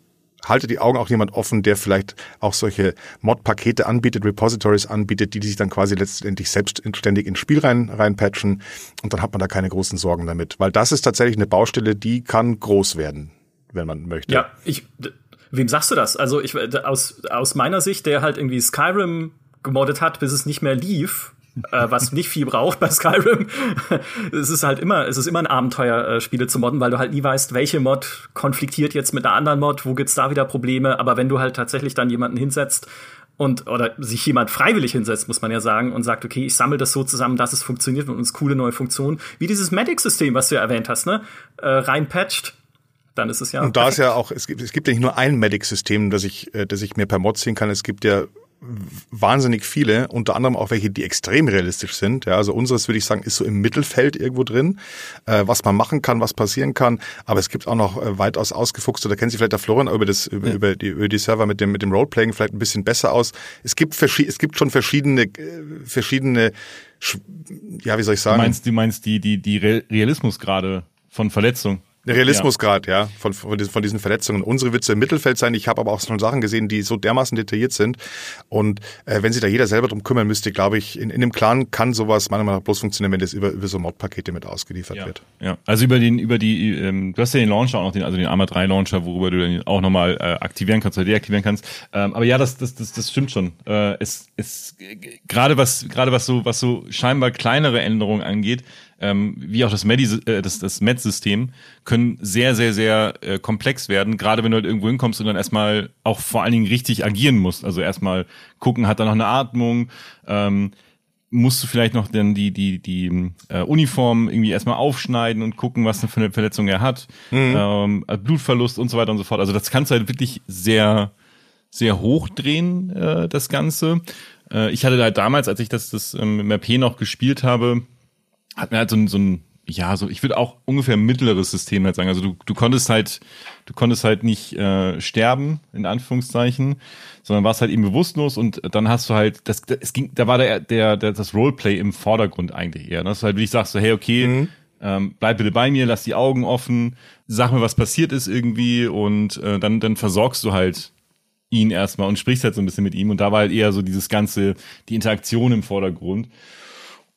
halte die Augen auch jemand offen, der vielleicht auch solche Mod-Pakete anbietet, Repositories anbietet, die, die sich dann quasi letztendlich selbstständig ins Spiel rein, reinpatchen und dann hat man da keine großen Sorgen damit. Weil das ist tatsächlich eine Baustelle, die kann groß werden, wenn man möchte. Ja, ich, wem sagst du das? Also ich, aus, aus meiner Sicht, der halt irgendwie Skyrim gemoddet hat, bis es nicht mehr lief, äh, was nicht viel braucht bei Skyrim. es ist halt immer, es ist immer ein Abenteuer, äh, Spiele zu modden, weil du halt nie weißt, welche Mod konfliktiert jetzt mit einer anderen Mod, wo gibt's da wieder Probleme. Aber wenn du halt tatsächlich dann jemanden hinsetzt und oder sich jemand freiwillig hinsetzt, muss man ja sagen, und sagt, okay, ich sammle das so zusammen, dass es funktioniert und uns coole neue Funktionen, wie dieses Medic-System, was du ja erwähnt hast, ne, äh, reinpatcht, dann ist es ja. Und da ist ja auch, es gibt, es gibt ja nicht nur ein Medic-System, das ich, äh, das ich mir per Mod ziehen kann. Es gibt ja wahnsinnig viele, unter anderem auch welche, die extrem realistisch sind. Ja, also unseres würde ich sagen, ist so im Mittelfeld irgendwo drin, äh, was man machen kann, was passieren kann. Aber es gibt auch noch äh, weitaus ausgefuchste, da kennt sich vielleicht der Florian über das über, ja. über, die, über die Server mit dem mit dem Roleplaying vielleicht ein bisschen besser aus. Es gibt es gibt schon verschiedene äh, verschiedene ja, wie soll ich sagen? Du meinst, du meinst die die die Realismusgrade von Verletzung? Der Realismusgrad, ja, von, von, diesen, von diesen Verletzungen. Unsere Witze im Mittelfeld sein. Ich habe aber auch schon Sachen gesehen, die so dermaßen detailliert sind. Und äh, wenn sich da jeder selber drum kümmern müsste, glaube ich, in, in einem Clan kann sowas meiner Meinung nach bloß funktionieren, wenn das über, über so Modpakete mit ausgeliefert ja. wird. Ja, also über den, über die, ähm, du hast ja den Launcher auch noch, den, also den Arma 3 Launcher, worüber du den auch nochmal äh, aktivieren kannst oder deaktivieren kannst. Ähm, aber ja, das, das, das, das stimmt schon. Äh, es, es, gerade was, gerade was so, was so scheinbar kleinere Änderungen angeht, ähm, wie auch das Medi äh, das, das Med-System, können sehr, sehr, sehr äh, komplex werden, gerade wenn du halt irgendwo hinkommst und dann erstmal auch vor allen Dingen richtig agieren musst. Also erstmal gucken, hat er noch eine Atmung, ähm, musst du vielleicht noch dann die, die, die äh, Uniform irgendwie erstmal aufschneiden und gucken, was für eine Verletzung er hat, mhm. ähm, Blutverlust und so weiter und so fort. Also das kannst du halt wirklich sehr, sehr hochdrehen, äh, das Ganze. Äh, ich hatte halt damals, als ich das, das ähm, mit RP noch gespielt habe, hat mir halt so ein, so ein ja, so, ich würde auch ungefähr mittleres System halt sagen. Also du, du konntest halt, du konntest halt nicht äh, sterben, in Anführungszeichen, sondern warst halt eben bewusstlos und dann hast du halt, das, es ging, da war der, der, der das Roleplay im Vordergrund eigentlich eher. Ne? Dass du halt wirklich sagst so, hey, okay, mhm. ähm, bleib bitte bei mir, lass die Augen offen, sag mir, was passiert ist irgendwie und äh, dann, dann versorgst du halt ihn erstmal und sprichst halt so ein bisschen mit ihm und da war halt eher so dieses ganze, die Interaktion im Vordergrund.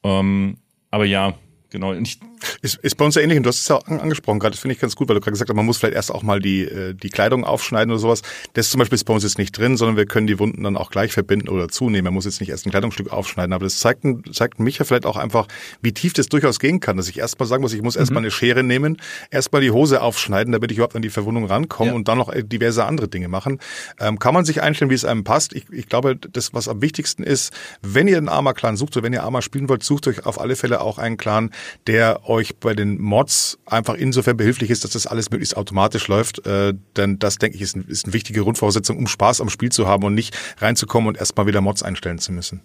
Ähm, aber ja, Genau. Ich ist, ist bei uns ja ähnlich und du hast es ja auch angesprochen gerade. Das finde ich ganz gut, weil du gerade gesagt hast, man muss vielleicht erst auch mal die, äh, die Kleidung aufschneiden oder sowas. Das zum Beispiel ist bei uns jetzt nicht drin, sondern wir können die Wunden dann auch gleich verbinden oder zunehmen. Man muss jetzt nicht erst ein Kleidungsstück aufschneiden. Aber das zeigt, zeigt mich ja vielleicht auch einfach, wie tief das durchaus gehen kann. Dass ich erstmal sagen muss, ich muss erstmal mhm. eine Schere nehmen, erstmal die Hose aufschneiden, damit ich überhaupt an die Verwundung rankomme ja. und dann noch diverse andere Dinge machen. Ähm, kann man sich einstellen, wie es einem passt. Ich, ich glaube, das, was am wichtigsten ist, wenn ihr einen Arma-Clan sucht oder wenn ihr Arma spielen wollt, sucht euch auf alle Fälle auch einen Clan, der euch bei den Mods einfach insofern behilflich ist, dass das alles möglichst automatisch läuft. Äh, denn das, denke ich, ist, ein, ist eine wichtige Grundvoraussetzung, um Spaß am Spiel zu haben und nicht reinzukommen und erstmal wieder Mods einstellen zu müssen.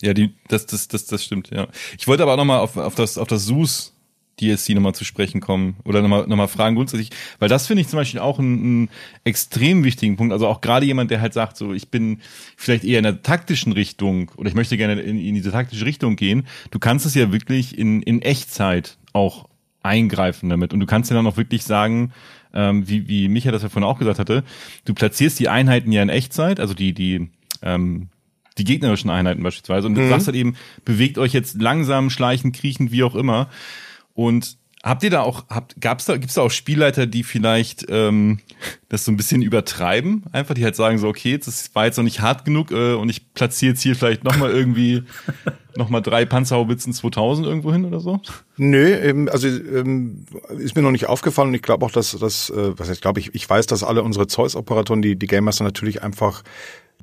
Ja, die, das, das, das, das stimmt, ja. Ich wollte aber auch nochmal auf, auf das, auf das SUS DSC nochmal zu sprechen kommen oder nochmal noch mal fragen grundsätzlich, weil das finde ich zum Beispiel auch einen, einen extrem wichtigen Punkt. Also auch gerade jemand, der halt sagt, so ich bin vielleicht eher in der taktischen Richtung oder ich möchte gerne in, in diese taktische Richtung gehen. Du kannst es ja wirklich in, in Echtzeit auch eingreifen damit und du kannst ja dann auch wirklich sagen, ähm, wie, wie Micha das ja vorhin auch gesagt hatte, du platzierst die Einheiten ja in Echtzeit, also die, die ähm, die gegnerischen Einheiten beispielsweise und du mhm. sagst halt eben, bewegt euch jetzt langsam, schleichend, kriechend, wie auch immer. Und habt ihr da auch, habt, gab's da, gibt's da auch Spielleiter, die vielleicht ähm, das so ein bisschen übertreiben? Einfach, die halt sagen so, okay, das war jetzt noch nicht hart genug äh, und ich platziere jetzt hier vielleicht nochmal irgendwie nochmal drei Panzerhaubitzen 2000 irgendwo hin oder so? Nö, ähm, also ähm, ist mir noch nicht aufgefallen und ich glaube auch, dass das, äh, was ich glaube, ich, ich weiß, dass alle unsere Zeus-Operatoren, die, die Game Master natürlich einfach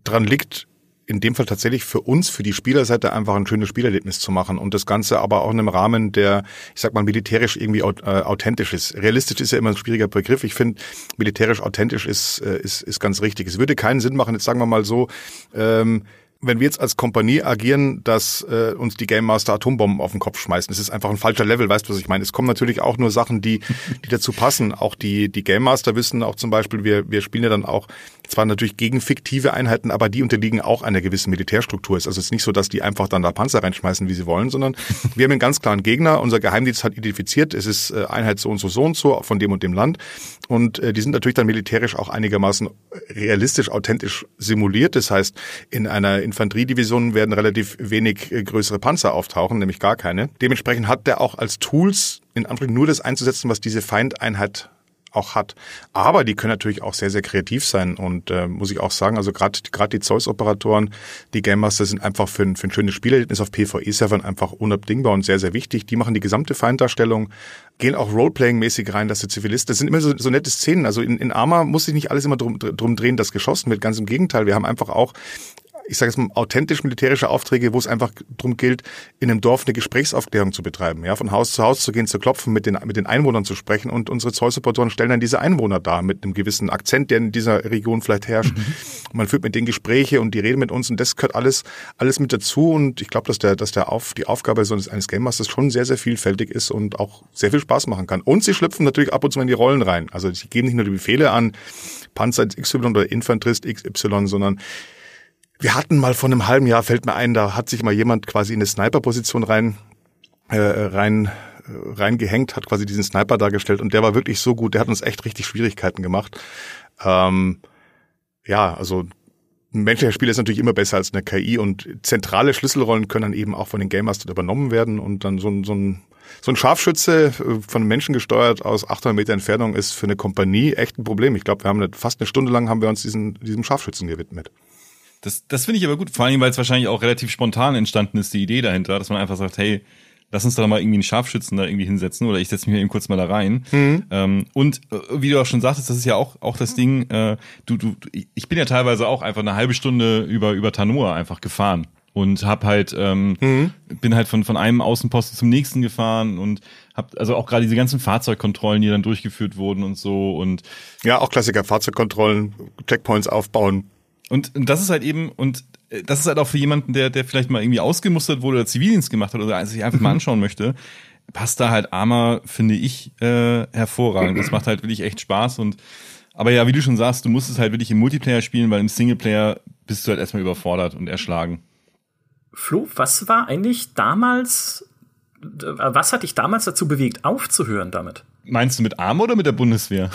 dran liegt, in dem Fall tatsächlich für uns, für die Spielerseite einfach ein schönes Spielerlebnis zu machen und das Ganze aber auch in einem Rahmen, der, ich sag mal, militärisch irgendwie äh, authentisch ist. Realistisch ist ja immer ein schwieriger Begriff. Ich finde, militärisch authentisch ist, äh, ist, ist ganz richtig. Es würde keinen Sinn machen, jetzt sagen wir mal so, ähm, wenn wir jetzt als Kompanie agieren, dass äh, uns die Game Master Atombomben auf den Kopf schmeißen. Das ist einfach ein falscher Level, weißt du, was ich meine? Es kommen natürlich auch nur Sachen, die, die dazu passen. Auch die, die Game Master wissen auch zum Beispiel, wir, wir spielen ja dann auch zwar natürlich gegen fiktive Einheiten, aber die unterliegen auch einer gewissen Militärstruktur. Es ist also nicht so, dass die einfach dann da Panzer reinschmeißen, wie sie wollen, sondern wir haben einen ganz klaren Gegner. Unser Geheimdienst hat identifiziert, es ist äh, Einheit so und so so und so von dem und dem Land. Und äh, die sind natürlich dann militärisch auch einigermaßen realistisch, authentisch simuliert. Das heißt, in einer Infanteriedivision werden relativ wenig äh, größere Panzer auftauchen, nämlich gar keine. Dementsprechend hat der auch als Tools in Anführungszeichen nur das einzusetzen, was diese Feindeinheit auch hat. Aber die können natürlich auch sehr, sehr kreativ sein und äh, muss ich auch sagen, also gerade gerade die Zeus-Operatoren, die Game Master sind einfach für ein, für ein schönes Spielerlebnis auf PvE-Servern einfach unabdingbar und sehr, sehr wichtig. Die machen die gesamte Feinddarstellung, gehen auch Roleplaying-mäßig rein, dass der Zivilist, das sind immer so, so nette Szenen. Also in, in Arma muss sich nicht alles immer drum, drum drehen, dass geschossen wird. Ganz im Gegenteil, wir haben einfach auch ich sage jetzt mal, authentisch militärische Aufträge, wo es einfach darum gilt, in einem Dorf eine Gesprächsaufklärung zu betreiben, ja, von Haus zu Haus zu gehen, zu klopfen, mit den, mit den Einwohnern zu sprechen und unsere Zollsupportoren stellen dann diese Einwohner dar mit einem gewissen Akzent, der in dieser Region vielleicht herrscht. Mhm. Man führt mit denen Gespräche und die reden mit uns und das gehört alles, alles mit dazu und ich glaube, dass der, dass der auf, die Aufgabe so eines Game Masters schon sehr, sehr vielfältig ist und auch sehr viel Spaß machen kann. Und sie schlüpfen natürlich ab und zu in die Rollen rein. Also sie geben nicht nur die Befehle an, Panzer XY oder Infanterist XY, sondern wir hatten mal vor einem halben Jahr, fällt mir ein, da hat sich mal jemand quasi in eine Sniper-Position rein, äh, rein, äh, reingehängt, hat quasi diesen Sniper dargestellt und der war wirklich so gut, der hat uns echt richtig Schwierigkeiten gemacht. Ähm, ja, also ein menschlicher Spieler ist natürlich immer besser als eine KI und zentrale Schlüsselrollen können dann eben auch von den Game Masters übernommen werden und dann so ein, so ein so ein Scharfschütze äh, von Menschen gesteuert aus 800 Meter Entfernung ist für eine Kompanie echt ein Problem. Ich glaube, wir haben eine, fast eine Stunde lang haben wir uns diesen, diesem Scharfschützen gewidmet. Das, das finde ich aber gut, vor allem, weil es wahrscheinlich auch relativ spontan entstanden ist, die Idee dahinter, dass man einfach sagt, hey, lass uns doch mal irgendwie einen Scharfschützen da irgendwie hinsetzen oder ich setze mich eben kurz mal da rein. Mhm. Ähm, und äh, wie du auch schon sagtest, das ist ja auch, auch das Ding, äh, du, du, ich bin ja teilweise auch einfach eine halbe Stunde über, über Tanua einfach gefahren und hab halt ähm, mhm. bin halt von von einem Außenposten zum nächsten gefahren und hab also auch gerade diese ganzen Fahrzeugkontrollen, die dann durchgeführt wurden und so und ja auch Klassiker Fahrzeugkontrollen, Checkpoints aufbauen, und, und das ist halt eben, und äh, das ist halt auch für jemanden, der, der vielleicht mal irgendwie ausgemustert wurde oder Zivildienst gemacht hat oder sich einfach mal mhm. anschauen möchte. passt da halt Arma, finde ich, äh, hervorragend. Das macht halt wirklich echt Spaß und aber ja, wie du schon sagst, du musst es halt wirklich im Multiplayer spielen, weil im Singleplayer bist du halt erstmal überfordert und erschlagen. Flo, was war eigentlich damals, was hat dich damals dazu bewegt, aufzuhören damit? Meinst du mit Arma oder mit der Bundeswehr?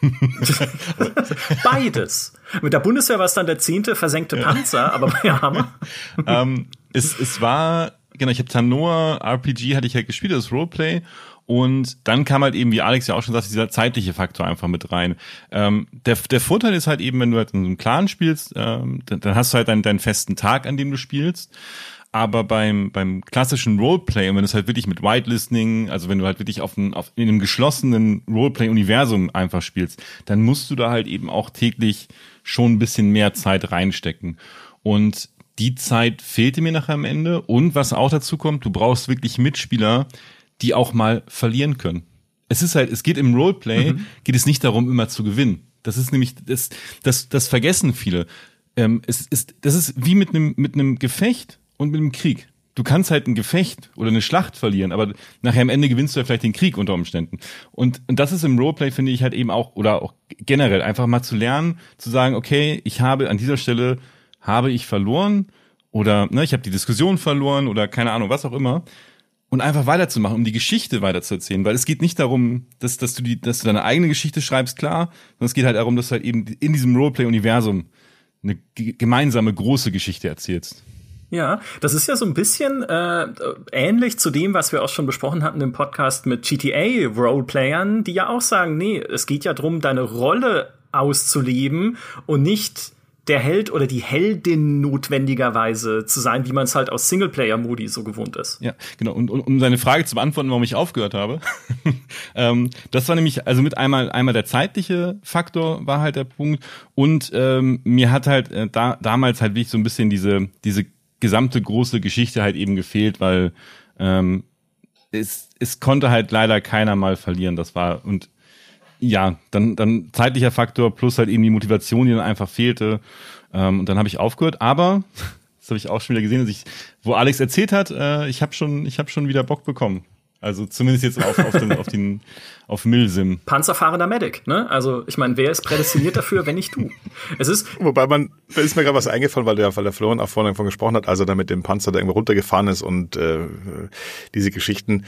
Beides. Mit der Bundeswehr war es dann der zehnte versenkte Panzer, aber bei Arma. ähm, es, es war, genau, ich habe Tanoa RPG hatte ich halt gespielt, das Roleplay. Und dann kam halt eben, wie Alex ja auch schon sagt, dieser zeitliche Faktor einfach mit rein. Ähm, der, der Vorteil ist halt eben, wenn du halt in so einem Clan spielst, ähm, dann, dann hast du halt deinen, deinen festen Tag, an dem du spielst. Aber beim, beim klassischen Roleplay, und wenn du es halt wirklich mit Whitelisting, also wenn du halt wirklich auf, ein, auf in einem geschlossenen Roleplay-Universum einfach spielst, dann musst du da halt eben auch täglich schon ein bisschen mehr Zeit reinstecken. Und die Zeit fehlte mir nachher am Ende. Und was auch dazu kommt, du brauchst wirklich Mitspieler, die auch mal verlieren können. Es ist halt, es geht im Roleplay, mhm. geht es nicht darum, immer zu gewinnen. Das ist nämlich, das, das, das vergessen viele. Ähm, es ist, das ist wie mit einem, mit einem Gefecht und mit einem Krieg. Du kannst halt ein Gefecht oder eine Schlacht verlieren, aber nachher am Ende gewinnst du ja vielleicht den Krieg unter Umständen. Und, und das ist im Roleplay, finde ich halt eben auch, oder auch generell einfach mal zu lernen, zu sagen, okay, ich habe an dieser Stelle, habe ich verloren oder ne, ich habe die Diskussion verloren oder keine Ahnung, was auch immer. Und einfach weiterzumachen, um die Geschichte weiterzuerzählen. Weil es geht nicht darum, dass, dass, du, die, dass du deine eigene Geschichte schreibst, klar, sondern es geht halt darum, dass du halt eben in diesem Roleplay-Universum eine gemeinsame große Geschichte erzählst. Ja, das ist ja so ein bisschen äh, ähnlich zu dem, was wir auch schon besprochen hatten im Podcast mit GTA-Roleplayern, die ja auch sagen, nee, es geht ja drum, deine Rolle auszuleben und nicht der Held oder die Heldin notwendigerweise zu sein, wie man es halt aus Singleplayer-Modi so gewohnt ist. Ja, genau. Und, und um seine Frage zu beantworten, warum ich aufgehört habe, ähm, das war nämlich, also mit einmal, einmal der zeitliche Faktor war halt der Punkt und ähm, mir hat halt äh, da, damals halt wirklich so ein bisschen diese, diese gesamte große Geschichte halt eben gefehlt, weil ähm, es, es konnte halt leider keiner mal verlieren. Das war und ja, dann, dann zeitlicher Faktor plus halt eben die Motivation, die dann einfach fehlte. Ähm, und dann habe ich aufgehört. Aber das habe ich auch schon wieder gesehen, dass ich, wo Alex erzählt hat, äh, ich habe schon, ich habe schon wieder Bock bekommen. Also zumindest jetzt auf, auf den, auf den, auf Milsim. Panzerfahrender Medic, ne? Also ich meine, wer ist prädestiniert dafür, wenn nicht du? Es ist. Wobei man, da ist mir gerade was eingefallen, weil der, weil der Florian auch vorhin davon gesprochen hat, als er da mit dem Panzer da irgendwo runtergefahren ist und äh, diese Geschichten.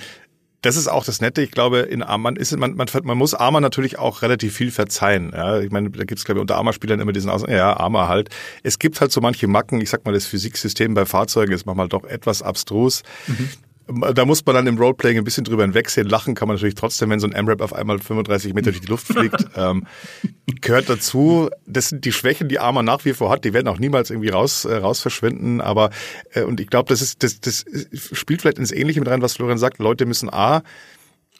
Das ist auch das Nette. Ich glaube, in Arman ist man, man, man muss Arma natürlich auch relativ viel verzeihen. Ja, ich meine, da gibt es glaube ich unter Arma-Spielern immer diesen Aus ja Arma halt. Es gibt halt so manche Macken. Ich sag mal, das Physiksystem bei Fahrzeugen ist manchmal doch etwas abstrus. Mhm da muss man dann im Roleplaying ein bisschen drüber hinwegsehen. Lachen kann man natürlich trotzdem, wenn so ein M-Rap auf einmal 35 Meter durch die Luft fliegt. ähm, gehört dazu. Das sind die Schwächen, die Arma nach wie vor hat. Die werden auch niemals irgendwie raus, äh, raus verschwinden. Aber, äh, und ich glaube, das ist, das, das spielt vielleicht ins Ähnliche mit rein, was Florian sagt. Leute müssen A,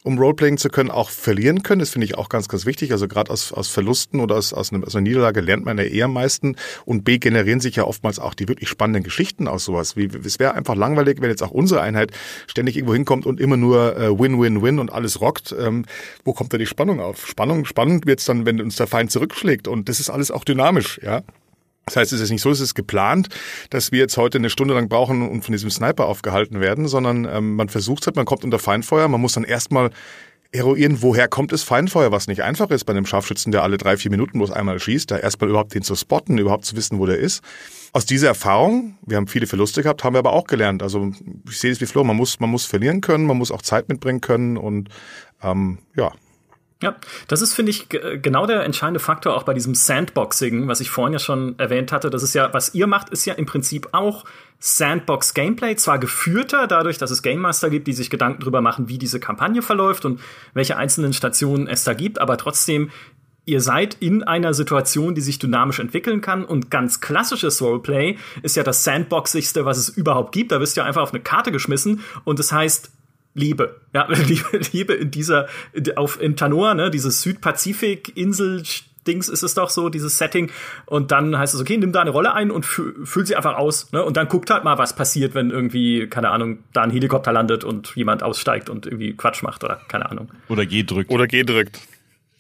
um Roleplaying zu können, auch verlieren können. Das finde ich auch ganz, ganz wichtig. Also gerade aus, aus Verlusten oder aus, aus, einer, aus einer Niederlage lernt man ja eher am meisten. Und B generieren sich ja oftmals auch die wirklich spannenden Geschichten aus sowas. Wie, es wäre einfach langweilig, wenn jetzt auch unsere Einheit ständig irgendwo hinkommt und immer nur äh, Win, Win, Win und alles rockt. Ähm, wo kommt da die Spannung auf? Spannung, spannend wird's dann, wenn uns der Feind zurückschlägt. Und das ist alles auch dynamisch, ja. Das heißt, es ist nicht so, es ist geplant, dass wir jetzt heute eine Stunde lang brauchen und von diesem Sniper aufgehalten werden, sondern ähm, man versucht halt, man kommt unter Feindfeuer, man muss dann erstmal eruieren, woher kommt das Feindfeuer, was nicht einfach ist bei einem Scharfschützen, der alle drei, vier Minuten bloß einmal schießt, da erstmal überhaupt den zu spotten, überhaupt zu wissen, wo der ist. Aus dieser Erfahrung, wir haben viele Verluste gehabt, haben wir aber auch gelernt. Also ich sehe es wie Flo, man muss, man muss verlieren können, man muss auch Zeit mitbringen können und ähm, ja, ja, das ist, finde ich, genau der entscheidende Faktor auch bei diesem Sandboxing, was ich vorhin ja schon erwähnt hatte. Das ist ja, was ihr macht, ist ja im Prinzip auch Sandbox-Gameplay, zwar geführter dadurch, dass es Game Master gibt, die sich Gedanken darüber machen, wie diese Kampagne verläuft und welche einzelnen Stationen es da gibt, aber trotzdem ihr seid in einer Situation, die sich dynamisch entwickeln kann. Und ganz klassisches Roleplay ist ja das Sandboxigste, was es überhaupt gibt. Da bist du ja einfach auf eine Karte geschmissen und das heißt, Liebe. Ja, Liebe, Liebe in dieser, auf, in Tanoa, ne, dieses Südpazifik-Insel, Dings ist es doch so, dieses Setting. Und dann heißt es, okay, nimm da eine Rolle ein und füll sie einfach aus. Ne? Und dann guckt halt mal, was passiert, wenn irgendwie, keine Ahnung, da ein Helikopter landet und jemand aussteigt und irgendwie Quatsch macht oder keine Ahnung. Oder G drückt. Oder G drückt.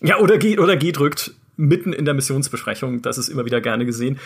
Ja, oder G, oder G drückt mitten in der Missionsbesprechung. Das ist immer wieder gerne gesehen.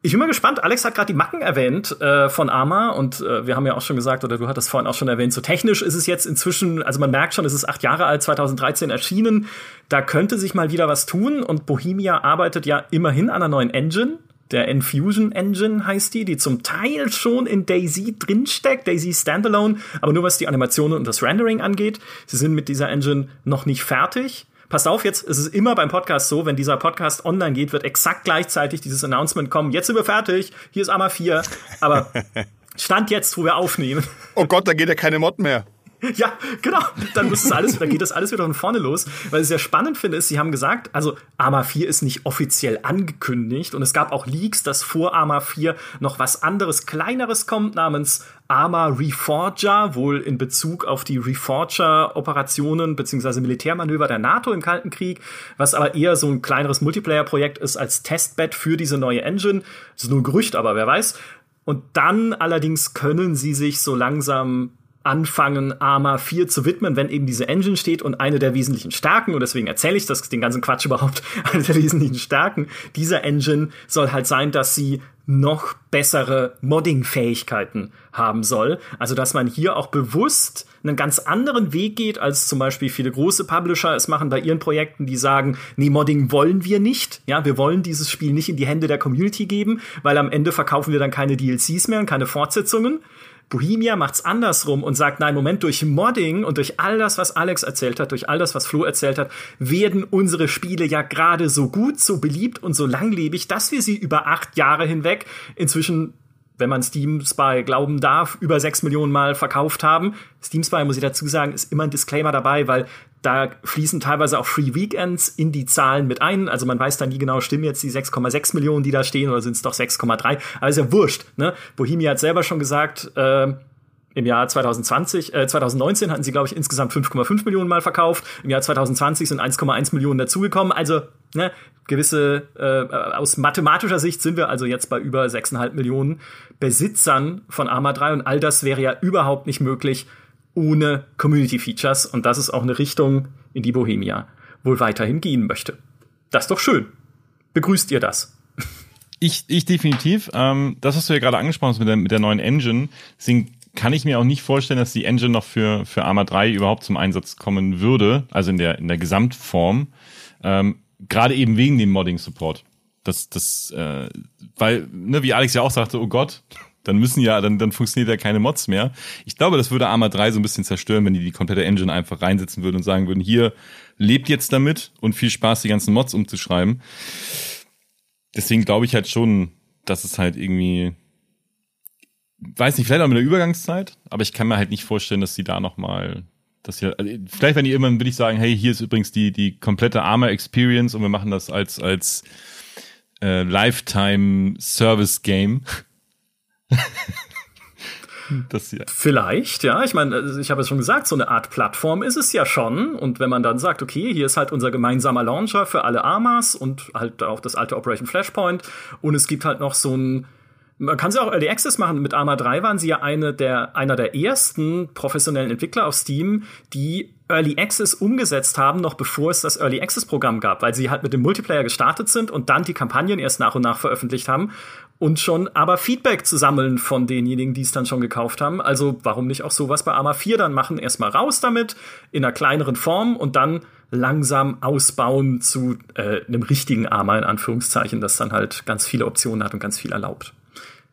Ich bin mal gespannt. Alex hat gerade die Macken erwähnt äh, von Arma und äh, wir haben ja auch schon gesagt, oder du hattest vorhin auch schon erwähnt, so technisch ist es jetzt inzwischen, also man merkt schon, es ist acht Jahre alt, 2013 erschienen. Da könnte sich mal wieder was tun und Bohemia arbeitet ja immerhin an einer neuen Engine. Der Infusion Engine heißt die, die zum Teil schon in Daisy drinsteckt, Daisy Standalone, aber nur was die Animationen und das Rendering angeht. Sie sind mit dieser Engine noch nicht fertig. Passt auf, jetzt ist es immer beim Podcast so, wenn dieser Podcast online geht, wird exakt gleichzeitig dieses Announcement kommen. Jetzt sind wir fertig, hier ist AMA 4. Aber Stand jetzt, wo wir aufnehmen. Oh Gott, da geht ja keine Mod mehr. Ja, genau. Dann muss es alles, dann geht das alles wieder von vorne los. Weil ich sehr spannend finde, ist, sie haben gesagt, also Arma 4 ist nicht offiziell angekündigt und es gab auch Leaks, dass vor Arma 4 noch was anderes, kleineres kommt namens Arma Reforger, wohl in Bezug auf die Reforger-Operationen beziehungsweise Militärmanöver der NATO im Kalten Krieg, was aber eher so ein kleineres Multiplayer-Projekt ist als Testbed für diese neue Engine. Das ist nur ein Gerücht, aber wer weiß. Und dann allerdings können sie sich so langsam anfangen, Arma 4 zu widmen, wenn eben diese Engine steht und eine der wesentlichen Stärken, und deswegen erzähle ich das, den ganzen Quatsch überhaupt, eine der wesentlichen Stärken dieser Engine soll halt sein, dass sie noch bessere Modding-Fähigkeiten haben soll. Also, dass man hier auch bewusst einen ganz anderen Weg geht, als zum Beispiel viele große Publisher es machen bei ihren Projekten, die sagen, nee, Modding wollen wir nicht. Ja, wir wollen dieses Spiel nicht in die Hände der Community geben, weil am Ende verkaufen wir dann keine DLCs mehr und keine Fortsetzungen. Bohemia macht's andersrum und sagt, nein, Moment, durch Modding und durch all das, was Alex erzählt hat, durch all das, was Flo erzählt hat, werden unsere Spiele ja gerade so gut, so beliebt und so langlebig, dass wir sie über acht Jahre hinweg inzwischen wenn man Steam Spy glauben darf, über sechs Millionen Mal verkauft haben. Steam Spy, muss ich dazu sagen, ist immer ein Disclaimer dabei, weil da fließen teilweise auch Free Weekends in die Zahlen mit ein. Also man weiß da nie genau, stimmen jetzt die 6,6 Millionen, die da stehen, oder sind es doch 6,3. Aber ist ja wurscht. Ne? Bohemia hat selber schon gesagt, äh, im Jahr 2020, äh, 2019 hatten sie, glaube ich, insgesamt 5,5 Millionen Mal verkauft. Im Jahr 2020 sind 1,1 Millionen dazugekommen. Also ne, gewisse, äh, aus mathematischer Sicht sind wir also jetzt bei über 6,5 Millionen Besitzern von Arma 3 und all das wäre ja überhaupt nicht möglich, ohne Community Features. Und das ist auch eine Richtung, in die Bohemia wohl weiterhin gehen möchte. Das ist doch schön. Begrüßt ihr das? Ich, ich definitiv. Ähm, das, was du ja gerade angesprochen hast mit der, mit der neuen Engine, deswegen kann ich mir auch nicht vorstellen, dass die Engine noch für, für Arma 3 überhaupt zum Einsatz kommen würde, also in der, in der Gesamtform. Ähm, gerade eben wegen dem Modding-Support. Das, das, äh, weil, ne, wie Alex ja auch sagte, oh Gott, dann müssen ja, dann, dann funktioniert ja keine Mods mehr. Ich glaube, das würde Arma 3 so ein bisschen zerstören, wenn die die komplette Engine einfach reinsetzen würden und sagen würden, hier, lebt jetzt damit und viel Spaß, die ganzen Mods umzuschreiben. Deswegen glaube ich halt schon, dass es halt irgendwie, weiß nicht, vielleicht auch mit der Übergangszeit, aber ich kann mir halt nicht vorstellen, dass sie da nochmal dass hier, also vielleicht wenn die irgendwann will ich sagen, hey, hier ist übrigens die die komplette Arma Experience und wir machen das als als äh, Lifetime Service Game das hier. Vielleicht, ja. Ich meine, also ich habe es schon gesagt, so eine Art Plattform ist es ja schon. Und wenn man dann sagt, okay, hier ist halt unser gemeinsamer Launcher für alle Armas und halt auch das alte Operation Flashpoint und es gibt halt noch so ein man kann sie auch Early Access machen. Mit Arma 3 waren sie ja eine der, einer der ersten professionellen Entwickler auf Steam, die Early Access umgesetzt haben, noch bevor es das Early Access Programm gab, weil sie halt mit dem Multiplayer gestartet sind und dann die Kampagnen erst nach und nach veröffentlicht haben und schon aber Feedback zu sammeln von denjenigen, die es dann schon gekauft haben. Also warum nicht auch sowas bei Arma 4 dann machen? Erstmal raus damit in einer kleineren Form und dann langsam ausbauen zu äh, einem richtigen Arma in Anführungszeichen, das dann halt ganz viele Optionen hat und ganz viel erlaubt.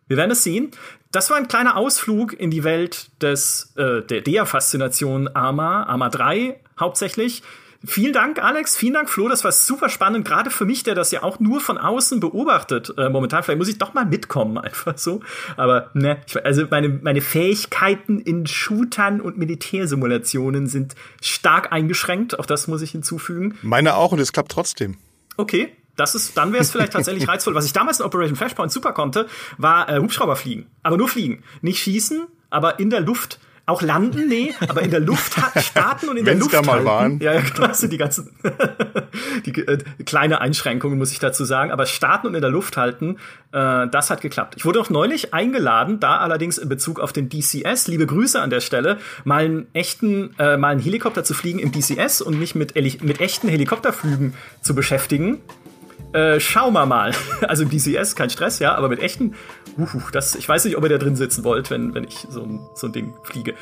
Wir werden es sehen. Das war ein kleiner Ausflug in die Welt des äh, der, der Faszination Arma, Arma 3 hauptsächlich. Vielen Dank, Alex. Vielen Dank, Flo. Das war super spannend, gerade für mich, der das ja auch nur von außen beobachtet. Äh, momentan, vielleicht muss ich doch mal mitkommen, einfach so. Aber ne, ich, also meine, meine Fähigkeiten in Shootern und Militärsimulationen sind stark eingeschränkt. Auch das muss ich hinzufügen. Meine auch und es klappt trotzdem. Okay, das ist, dann wäre es vielleicht tatsächlich reizvoll. Was ich damals in Operation Flashpoint super konnte, war äh, Hubschrauber fliegen. Aber nur fliegen. Nicht schießen, aber in der Luft auch landen, nee, aber in der Luft starten und in Wenn's der Luft da mal halten. waren. Ja, genau, das sind die ganzen die äh, kleine Einschränkungen, muss ich dazu sagen. Aber starten und in der Luft halten, äh, das hat geklappt. Ich wurde auch neulich eingeladen, da allerdings in Bezug auf den DCS, liebe Grüße an der Stelle, mal einen echten, äh, mal einen Helikopter zu fliegen im DCS und mich mit, mit echten Helikopterflügen zu beschäftigen. Äh, schauen wir mal. Also im DCS, kein Stress, ja, aber mit echten, uh, das, ich weiß nicht, ob ihr da drin sitzen wollt, wenn, wenn ich so ein, so ein Ding fliege.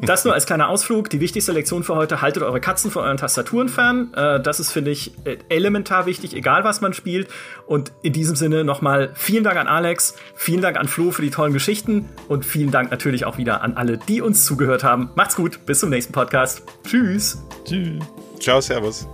Das nur als kleiner Ausflug. Die wichtigste Lektion für heute, haltet eure Katzen von euren Tastaturen fern. Äh, das ist, finde ich, elementar wichtig, egal was man spielt. Und in diesem Sinne nochmal vielen Dank an Alex, vielen Dank an Flo für die tollen Geschichten und vielen Dank natürlich auch wieder an alle, die uns zugehört haben. Macht's gut, bis zum nächsten Podcast. Tschüss. Tschüss. Ciao, Servus.